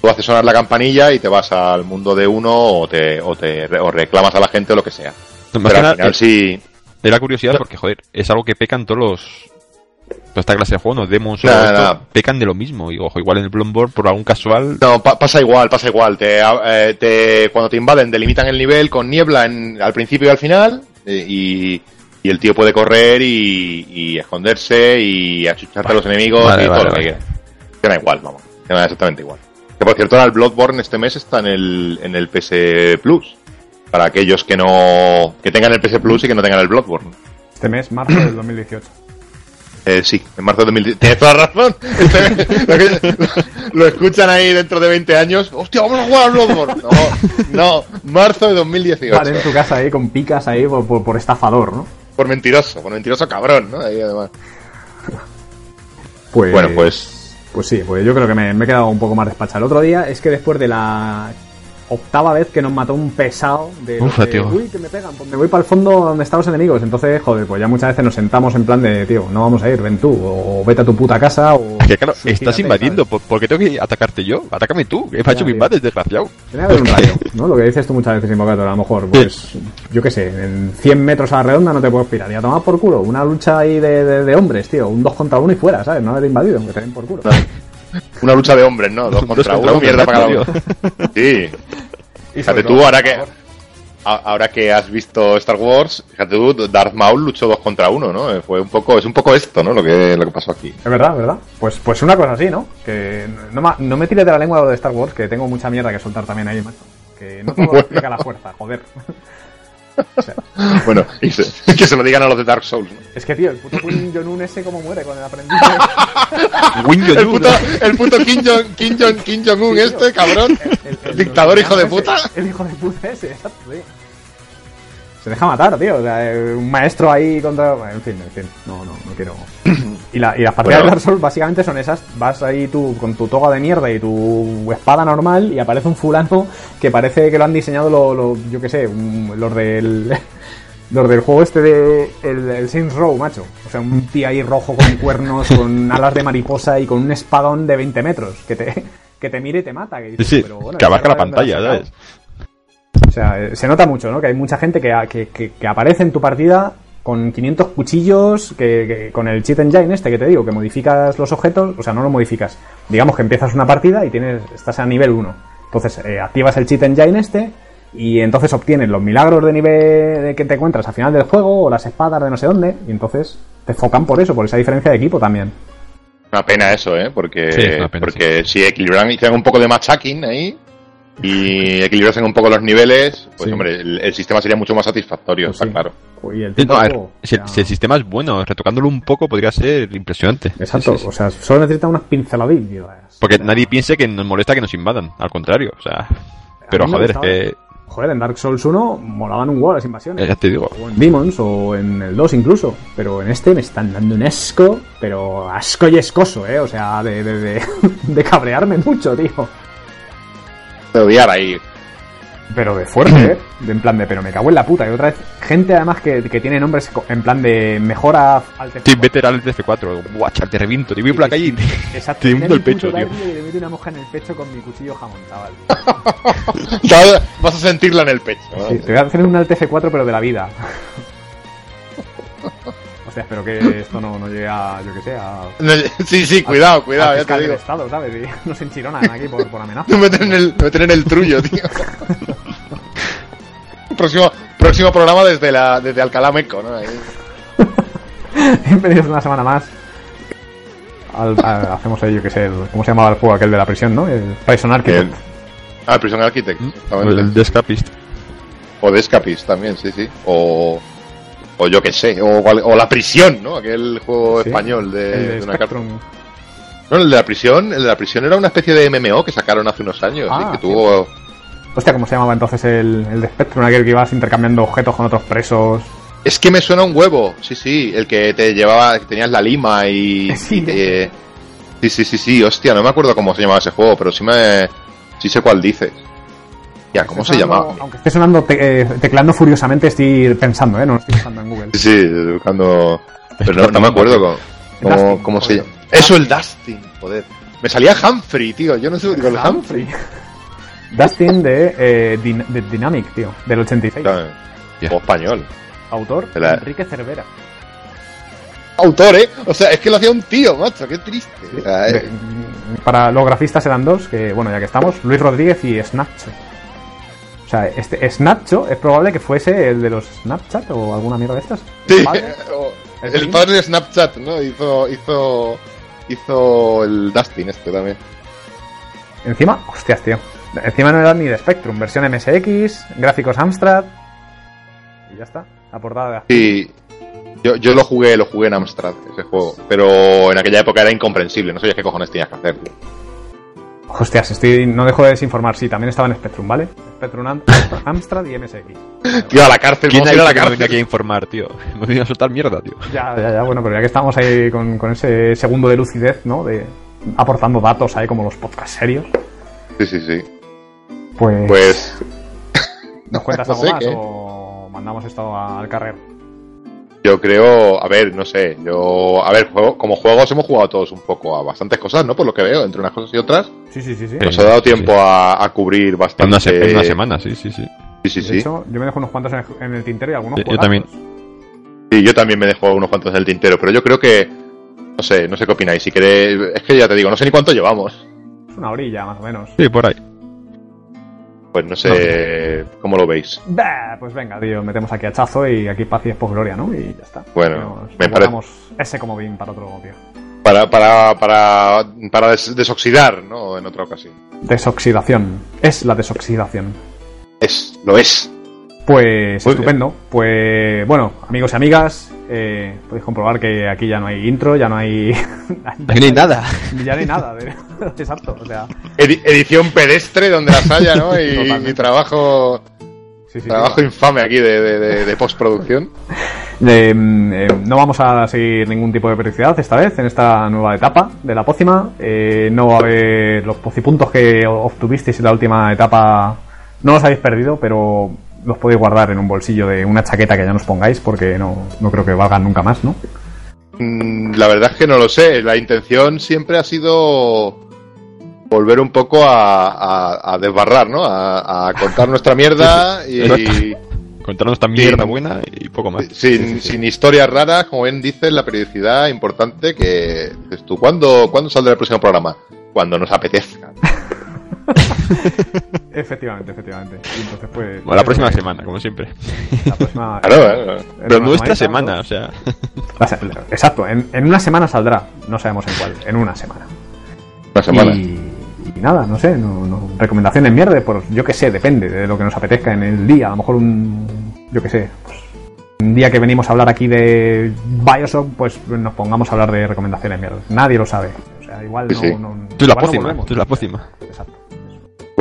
Tú haces sonar la campanilla y te vas al mundo de uno o te, o te re- o reclamas a la gente o lo que sea. Pero al final sí. Era curiosidad porque, joder, es algo que pecan todos los... Toda esta clase de juego, no demos o Nada, esto, nada. pecan de lo mismo. Y ojo, igual en el Bloodborne, por algún casual... No, pa- pasa igual, pasa igual. Te, eh, te- cuando te invaden, delimitan el nivel con niebla en- al principio y al final. eh, y, y el tío puede correr y, y esconderse y achucharte a los enemigos Vale, y vale, todo lo que vale. quiera. Queda igual, vamos. Queda exactamente igual. Que por cierto, ahora el Bloodborne este mes está en el, en el PS Plus. Para aquellos que no. que tengan el PS Plus y que no tengan el Bloodborne. Este mes, marzo del 2018. Eh, sí, en marzo de 2010. Tienes toda la razón. Este- lo, escuchan ahí dentro de 20 años. Hostia, vamos a jugar al Bloodborne. No, no, marzo de 2018. Vale, en tu casa ahí con picas ahí por, por- por estafador, ¿no? Por mentiroso, por mentiroso cabrón, ¿no? Ahí además. Pues, Bueno, pues. Pues sí, pues yo creo que me, me he quedado un poco más despachado. El otro día es que después de la octava vez que nos mató un pesado de, de, tío. uy, que me pegan, pues me voy para el fondo donde están los enemigos. Entonces, joder, pues ya muchas veces nos sentamos en plan de, tío, no vamos a ir, ven tú, o, vete a tu puta casa, o... Que claro, estás invadiendo, ¿sabes? ¿por, por qué tengo que atacarte yo? Atácame tú, Ya, me tío. invades, desgraciado. Tiene que haber un rayo, ¿no? Lo que dices tú muchas veces, Invocator, a lo mejor, pues, yo qué sé, en 100 metros a la redonda no te puedes pirar. Y a tomar por culo, una lucha ahí de, de- de hombres, tío, un 2 contra 1 y fuera, ¿sabes? No haber invadido, que te den por culo. Una lucha de hombres, ¿no? Dos contra, uno, mierda para cada uno. Sí. Y Fíjate tú, ahora que. Ahora que has visto Star Wars, fíjate tú, Darth Maul luchó dos contra uno, ¿no? Eh, Fue un poco, es un poco esto, ¿no? Lo que, lo que pasó aquí. Es verdad, ¿verdad? Pues, pues una cosa así, ¿no? Que no, ma- no me tires de la lengua lo de Star Wars, que tengo mucha mierda que soltar también ahí, macho. Que no todo Bueno. explica la fuerza, joder. O sea, Bueno, y se- que se lo digan a los de Dark Souls, ¿no? es que, tío, el puto Kim Jong-un ese como muere con el aprendiz. El puto, el puto Kim Jong, Kim Jong, Kim Jong-un este, cabrón. El- el- Dictador hijo de ese, puta. El hijo de puta ese, exacto, sí. Se deja matar, tío. O sea, eh, un maestro ahí contra. bueno, En fin, en fin. No, no, no quiero. Y, la, y las partidas Bueno. de Dark Souls básicamente son esas. Vas ahí tú con tu toga de mierda y tu espada normal y aparece un fulano que parece que lo han diseñado lo, lo- yo qué sé, los del. Los del juego este de el, el Saints Row, macho. O sea, un tío ahí rojo con cuernos, con alas de mariposa y con un espadón de 20 metros que te, que te mire y te mata. Que Sí, dices, sí, pero bueno, que abarca la ¿de dónde lo has pantalla? ¿sabes? O sea, eh, se nota mucho, ¿no? Que hay mucha gente que, que, que- que aparece en tu partida con 500 cuchillos, que, que- con el cheat engine este que te digo, que modificas los objetos, o sea, no lo modificas. Digamos que empiezas una partida y tienes estás a nivel 1. Entonces, eh, activas el cheat engine este y entonces obtienes los milagros de nivel de que te encuentras al final del juego o las espadas de no sé dónde y entonces te focan por eso, por esa diferencia de equipo también. Una pena eso, ¿eh? Porque, Sí, es una pena, porque si equilibran, hicieran un poco de matchacking ahí y equilibrasen un poco los niveles, pues Sí. hombre, el, el sistema sería mucho más satisfactorio, Pues está sí. claro. Y el no, ver, si, el sistema es bueno, retocándolo un poco podría ser impresionante. Exacto, Sí, sí, sí. o sea, solo necesita unas pinceladillas. Porque O sea, nadie piense que nos molesta que nos invadan, al contrario, o sea. Pero joder, es que. Joder, en Dark Souls 1 molaban un huevo las invasiones. eh, Ya te digo. O en Demons o en el 2 incluso. Pero en este me están dando un asco, pero asco y escoso, ¿eh? O sea, de, de, de, de cabrearme mucho, tío. De odiar ahí. Pero de fuerte, ¿eh? De, en plan de, pero me cago en la puta. Y otra vez, gente además que, que tiene nombres en plan de mejora al Sí, vete al TF4, guacha, te reviento, te voy por la calle y te, Exacto. te el pecho, tío. Y le meto una mosca en el pecho con mi cuchillo jamón, chaval. Vas a sentirla en el pecho. Sí, te voy a hacer un Alt F4 pero de la vida. Hostia, espero que esto no, no llegue a, yo que sé, a... No, Sí, sí, cuidado, cuidado, al ya te digo. Estado, ¿sabes? Y nos enchironan aquí por, por amenaza. Me meten en el, me meten en el trullo, tío. próximo, próximo programa desde la desde Alcalá Meco, ¿no? Bienvenidos una semana más. Al- a- hacemos ahí, yo que sé, el- ¿cómo se llamaba el juego aquel de la prisión, no? El Prison Architect. El- Ah, Prison Architect. Mm. El de Escapist. O de Escapist también, sí, sí. O, o yo qué sé, o, o La Prisión, ¿no? Aquel juego Sí, español de, el de de una carta. No, el de la prisión, el de la prisión era una especie de MMO que sacaron hace unos años Ah, y que tuvo... Hostia, ¿cómo se llamaba entonces el, el de Spectrum? Aquel que ibas intercambiando objetos con otros presos. Es que me suena un huevo, sí, sí, el que te llevaba, que tenías la lima y... Sí. y te- sí, sí, sí, sí, hostia, no me acuerdo cómo se llamaba ese juego, pero sí me... Sí sé cuál dices. Ya, ¿cómo se llamaba? Aunque esté sonando te- eh, tecleando furiosamente, estoy pensando, ¿eh? No lo estoy buscando en Google. Sí, sí, buscando... Pero no, no me acuerdo cómo, cómo, Dustin, cómo se llama. Eso, el Dustin, joder. Me salía Humphrey, tío, yo no sé, digo, el Humphrey. Dustin de, eh, Din- de Dynamic, tío, del 86. Claro, Juego español. Autor la- Enrique Cervera. Autor, ¿eh? O sea, es que lo hacía un tío, macho, qué triste. O sea, eh, De- para los grafistas eran dos, que bueno, ya que estamos, Luis Rodríguez y Snapcho. O sea, este Snapcho es probable que fuese el de los Snapchat o alguna mierda de estas. Sí, ¿El padre de Snapchat, ¿no? Hizo, hizo, hizo el Dustin este también. Encima, hostias, tío. Encima no era ni de Spectrum, versión MSX, gráficos Amstrad. Y ya está. La portada Sí, yo, yo lo jugué, lo jugué en Amstrad, ese juego. Pero en aquella época era incomprensible, no sabías qué cojones tenías que hacer. tío. Hostias, estoy, no dejo de desinformar. Sí, también estaba en Spectrum, ¿vale? Spectrum Am- Amstrad y MSX. Tío, a la cárcel, ¿Quién ha a ir a la venía aquí a cárcel. informar, tío? Me venía a soltar mierda, tío. Ya, ya, ya, bueno, pero ya que estamos ahí con, con ese segundo de lucidez, ¿no? De aportando datos ahí como los podcasts serios, Sí, sí, sí. pues, Pues, ¿nos cuentas no algo sé más qué. o mandamos esto al carrer? Yo creo, a ver, no sé, yo, a ver, juego- como juegos hemos jugado todos un poco a bastantes cosas, ¿no? Por lo que veo, entre unas cosas y otras. Sí, sí, sí, sí. Nos ha dado sí. tiempo a, a cubrir En bastante. una, se- en una semana, sí, sí, sí. Sí, sí, De sí. hecho, yo me dejo unos cuantos en, en el tintero y algunos Sí, yo juegazos. también. Sí, yo también me dejo unos cuantos del tintero, pero yo creo que, no sé, no sé qué opináis. Si queréis, es que ya te digo, no sé ni cuánto llevamos. Es una orilla, más o menos. Sí, por ahí. Pues no sé cómo lo veis. Bah, pues venga, tío, metemos aquí hachazo y aquí paz y después gloria, ¿no? Y ya está. Bueno, Nos- me parece- ese como bien para otro tío. Para, para, para, para des- desoxidar, ¿no? En otra ocasión. Desoxidación. Es la desoxidación. Es, lo es. Pues Muy estupendo. Pues bueno, amigos y amigas, eh, podéis comprobar que aquí ya no hay intro, ya no hay. Aquí no hay nada. Ya no hay nada. de- Exacto. O sea, Edi- edición pedestre donde las haya, ¿no? Y, y trabajo. Sí, sí, Trabajo sí. infame aquí de, de- de- de postproducción. Eh, eh, no vamos a seguir ningún tipo de periodicidad esta vez en esta nueva etapa de la pócima. Eh, no va a haber los pocipuntos que obtuvisteis en la última etapa. No los habéis perdido, pero los podéis guardar en un bolsillo de una chaqueta que ya nos pongáis porque no, no creo que valgan nunca más, ¿no? Mm, La verdad es que no lo sé. La intención siempre ha sido volver un poco a, a- a desbarrar, ¿no? A, a contar nuestra mierda y Contarnos esta mierda Sí. buena y poco más. sin, sin historias raras, como bien dices, la periodicidad importante que dices tú. ¿Cuándo, ¿Cuándo saldrá el próximo programa? Cuando nos apetezca. Efectivamente, efectivamente. Y entonces, pues. Bueno, la próxima eh, semana, como siempre. La próxima. Claro, ¿eh? en Pero nuestra semana, o sea. Exacto, en, en una semana saldrá. No sabemos en cuál. En una semana. Una semana. Y, y nada, no sé, no, no- recomendaciones mierda, por yo que sé, depende de lo que nos apetezca en el día. A lo mejor un, yo que sé, pues, un día que venimos a hablar aquí de Bioshock, pues nos pongamos a hablar de recomendaciones mierda. Nadie lo sabe. O sea, igual Sí, no, sí. no- Tú la pócima, tú la pócima. Exacto.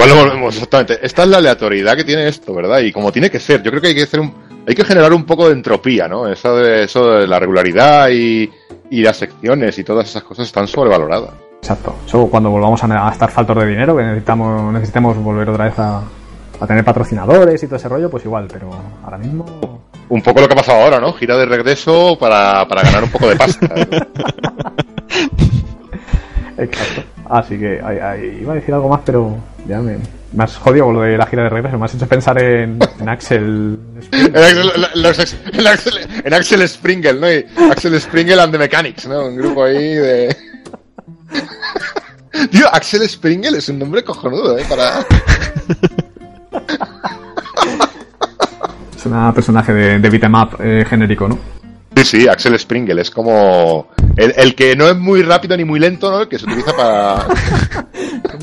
Volvemos, exactamente. Esta es la aleatoriedad que tiene esto, ¿verdad? Y como tiene que ser, yo creo que hay que hacer un, hay que generar un poco de entropía, ¿no? Eso de, eso de la regularidad y, y las secciones y todas esas cosas están sobrevaloradas. Exacto. Eso cuando volvamos a, a estar faltos de dinero, que necesitamos, necesitemos volver otra vez a, a tener patrocinadores y todo ese rollo, pues igual, pero ahora mismo. Un poco lo que ha pasado ahora, ¿no? Gira de regreso para, para ganar un poco de pasta. Exacto. Así que ay, ay, iba a decir algo más, pero ya me, me has jodido con lo de la gira de regreso. Me has hecho pensar en, en Axel. en, Axel, los en Axel- en Axel Springle, ¿no? Y Axel Springle and the Mechanics, ¿no? Un grupo ahí de... Tío, Axel Springle es un nombre cojonudo, ¿eh? Para... Es un personaje de, de beat'em up eh, genérico, ¿no? Sí, sí, Axel Springle es como... El, el que no es muy rápido ni muy lento, ¿no? El que se utiliza para...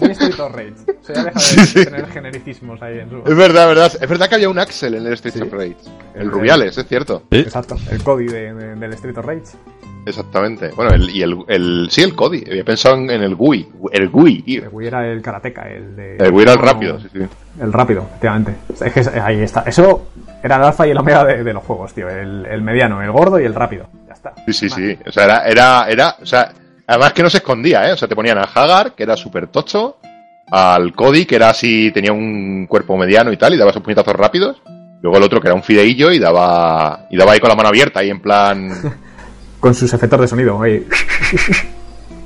Muy Street of Rage. Ya deja de Sí, sí. tener genericismos ahí en su. Es verdad, verdad. Es verdad que había un Axel en el Street Sí. of Rage. El Rubiales, es cierto. ¿Sí? Exacto. El Cody de- de- del Street of Rage. Exactamente. Bueno, el, y el, el... Sí, el Cody. Había pensado en en el GUI. El GUI, tío. El Wii era el karateka, el de. El GUI era el rápido, sí, sí. El rápido, efectivamente. Es que ahí está. Eso era el alfa y el omega de, de los juegos, tío. El, el mediano, el gordo y el rápido. Ya está. Sí, sí, sí. O sea, era, era, era, o sea, además que no se escondía, ¿eh? O sea, te ponían a Hagar, que era súper tocho, al Cody, que era así, tenía un cuerpo mediano y tal, y daba sus puñetazos rápidos. Luego el otro, que era un fideillo, y daba, y daba ahí con la mano abierta, ahí en plan... Con sus efectos de sonido. ahí.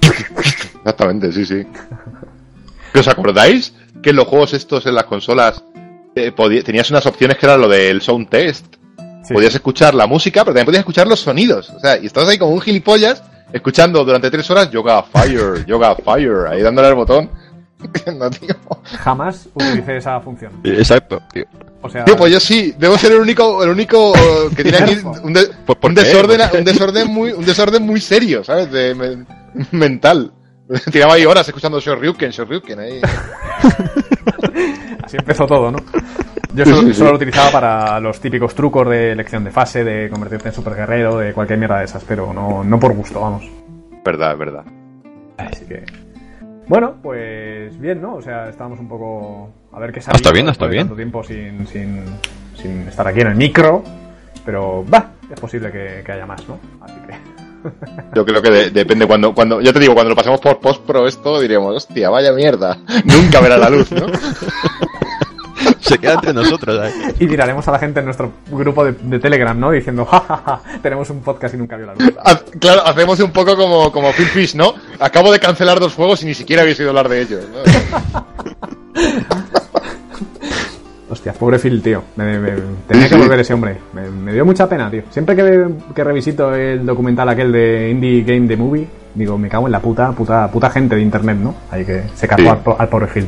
Exactamente, sí, sí. ¿Que ¿Os acordáis que en los juegos estos, en las consolas, eh, tenías unas opciones que era lo del sound test? Sí. Podías escuchar la música, pero también podías escuchar los sonidos. O sea, y estabas ahí como un gilipollas, escuchando durante tres horas Yoga Fire, Yoga Fire, ahí dándole al botón. No, tío. Jamás utilicé esa función. Exacto, tío. O sea, Tío, pues yo sí, debo ser el único, el único eh, que tiene aquí un, de- Pues, ¿por un desorden, un desorden muy, un desorden muy serio, ¿sabes? De, men- mental. Tiraba ahí horas escuchando Shoryuken, Shoryuken ahí. así empezó todo, ¿no? Yo solo, sí, sí. solo lo utilizaba para los típicos trucos de elección de fase, de convertirte en super guerrero, de cualquier mierda de esas, pero no, no por gusto, vamos. Verdad, verdad. Así que. Bueno, pues bien, ¿no? O sea, estábamos un poco. A ver qué sale. está bien, está bien. tanto tiempo sin, sin, sin estar aquí en el micro. Pero, va, es posible que, que haya más, ¿no? Así que. Yo creo que de- depende cuando, cuando, ya te digo, cuando lo pasemos por post pro esto, diríamos, hostia, vaya mierda. Nunca verá la luz, ¿no? Se queda entre nosotros. ¿sabes? Y tiraremos a la gente en nuestro grupo de, de Telegram, ¿no? Diciendo, jajaja, tenemos un podcast y nunca vio la luz. Haz- claro, hacemos un poco como, como Phil Fish, ¿no? Acabo de cancelar dos juegos y ni siquiera habéis oído hablar de ellos. ¿no? Hostia, pobre Phil, tío. Me- me- tenía que volver ese hombre. Me, me dio mucha pena, tío. Siempre que, que revisito el documental aquel de Indie Game The Movie, digo, me cago en la puta, puta, puta gente de internet, ¿no? Ahí que se cargó Sí. al, po- al pobre Phil.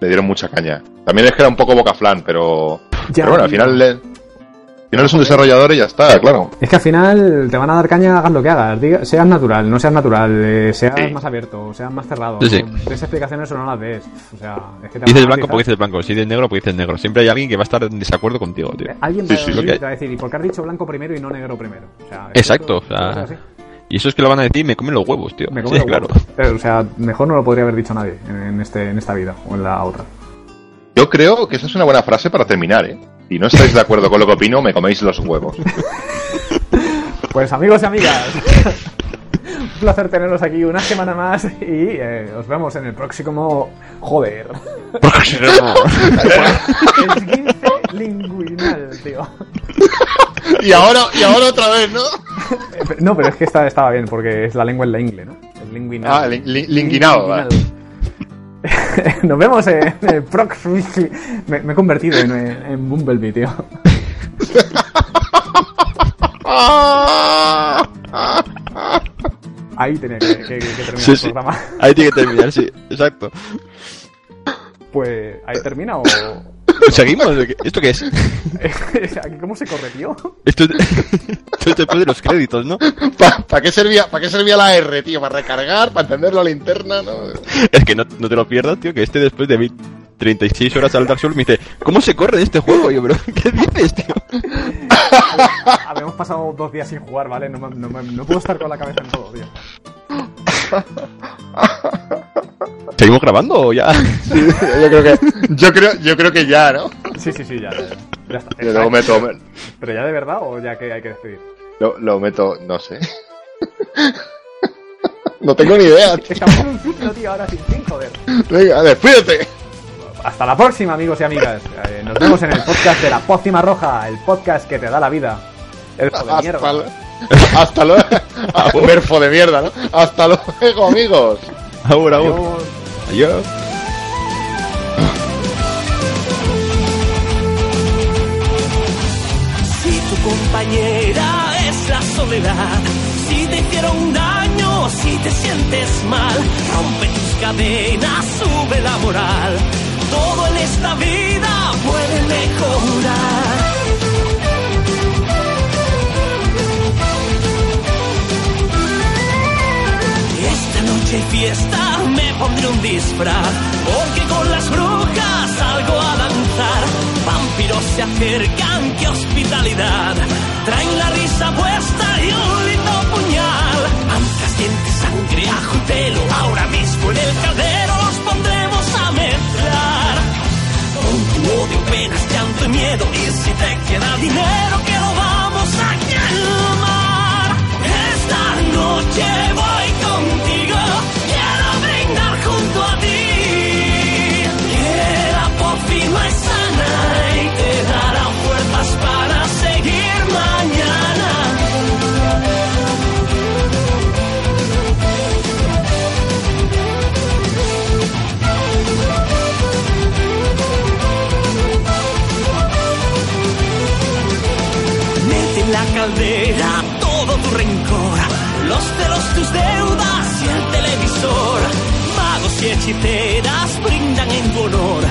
Le dieron mucha caña. También es que era un poco boca flan, pero, Ya, pero bueno, al final, le- al final es un desarrollador y ya está, claro. Es que al final te van a dar caña, hagas lo que hagas. Diga- seas natural, no seas natural, eh, seas Sí. más abierto, seas más cerrado. Sí, sí. ¿no? Des explicaciones o no las des. O sea, es que te Dices blanco porque dices blanco. Si dices negro porque dices negro. Siempre hay alguien que va a estar en desacuerdo contigo, tío. Alguien Sí, va, sí, a te va a decir, ¿y por qué has dicho blanco primero y no negro primero? O sea, Exacto, esto- o sea. Y eso es que lo van a decir, me comen los huevos, tío. Me Sí, come los claro. huevos. Eh, O sea, mejor no lo podría haber dicho nadie en este, en esta vida o en la otra. Yo creo que esa es una buena frase para terminar, ¿eh? Si no estáis de acuerdo con lo que opino, me coméis los huevos. Pues amigos y amigas, un placer tenerlos aquí una semana más y eh, os vemos en el próximo... Joder. Esguince linguinal, tío. Y ahora, y ahora otra vez, ¿no? No, pero es que esta estaba bien porque es la lengua en la ingle, ¿no? El linguinal. Ah, linguinado, vale. Nos vemos en el próximo... Me, me he convertido en, en Bumblebee, tío. Ahí tenía que, que- que terminar Sí, el sí. programa. Ahí tiene que terminar, sí, exacto. Pues ahí termina o... ¿Seguimos? ¿Esto qué es? Aquí cómo se corre, tío. Esto es, esto es después de los créditos, ¿no? ¿Para qué, servía, ¿Para qué servía la R, tío? ¿Para recargar? ¿Para encender la linterna? ¿no? Es que no, no te lo pierdas, tío, que este después de 36 horas al Dark Souls me dice, ¿cómo se corre de este juego? Y yo, pero, ¿qué dices, tío? Habíamos pasado dos días sin jugar, ¿vale? No, me- no, me- no puedo estar con la cabeza en todo, tío. ¿Seguimos grabando o ya? Yo creo que, yo creo, yo creo que ya, ¿no? Sí, sí, sí, ya. Ya está. Yo luego meto, ¿Pero ya de verdad o ya que hay que despedir? lo, lo meto, no sé. No tengo ni idea. tío. Estamos en un ciclo, tío, ahora sin fin, joder. Venga, despídete. Hasta la próxima, amigos y amigas. Eh, nos vemos en el podcast de la Pócima Roja, el podcast que te da la vida. El de Hasta, mierda. hasta luego. Verfo de mierda, ¿no? Hasta luego, amigos. Ahora, ahora. Adiós. Adiós. Si tu compañera es la soledad, si te hicieron daño, si te sientes mal, rompe tus cadenas, sube la moral. Todo en esta vida puede mejorar. Noche fiesta, me pondré un disfraz, porque con las brujas salgo a danzar. Vampiros se acercan, qué hospitalidad. Traen la risa puesta y un lindo puñal. Ancas, dientes, sangre, ajo y pelo. Ahora mismo en el caldero los pondremos a mezclar. Con tu odio, penas, llanto y miedo. Y si te queda dinero, que lo vamos a quemar. Esta noche voy caldera todo tu rencor, los celos, tus deudas y el televisor. Magos y hechiceras brindan en tu honor,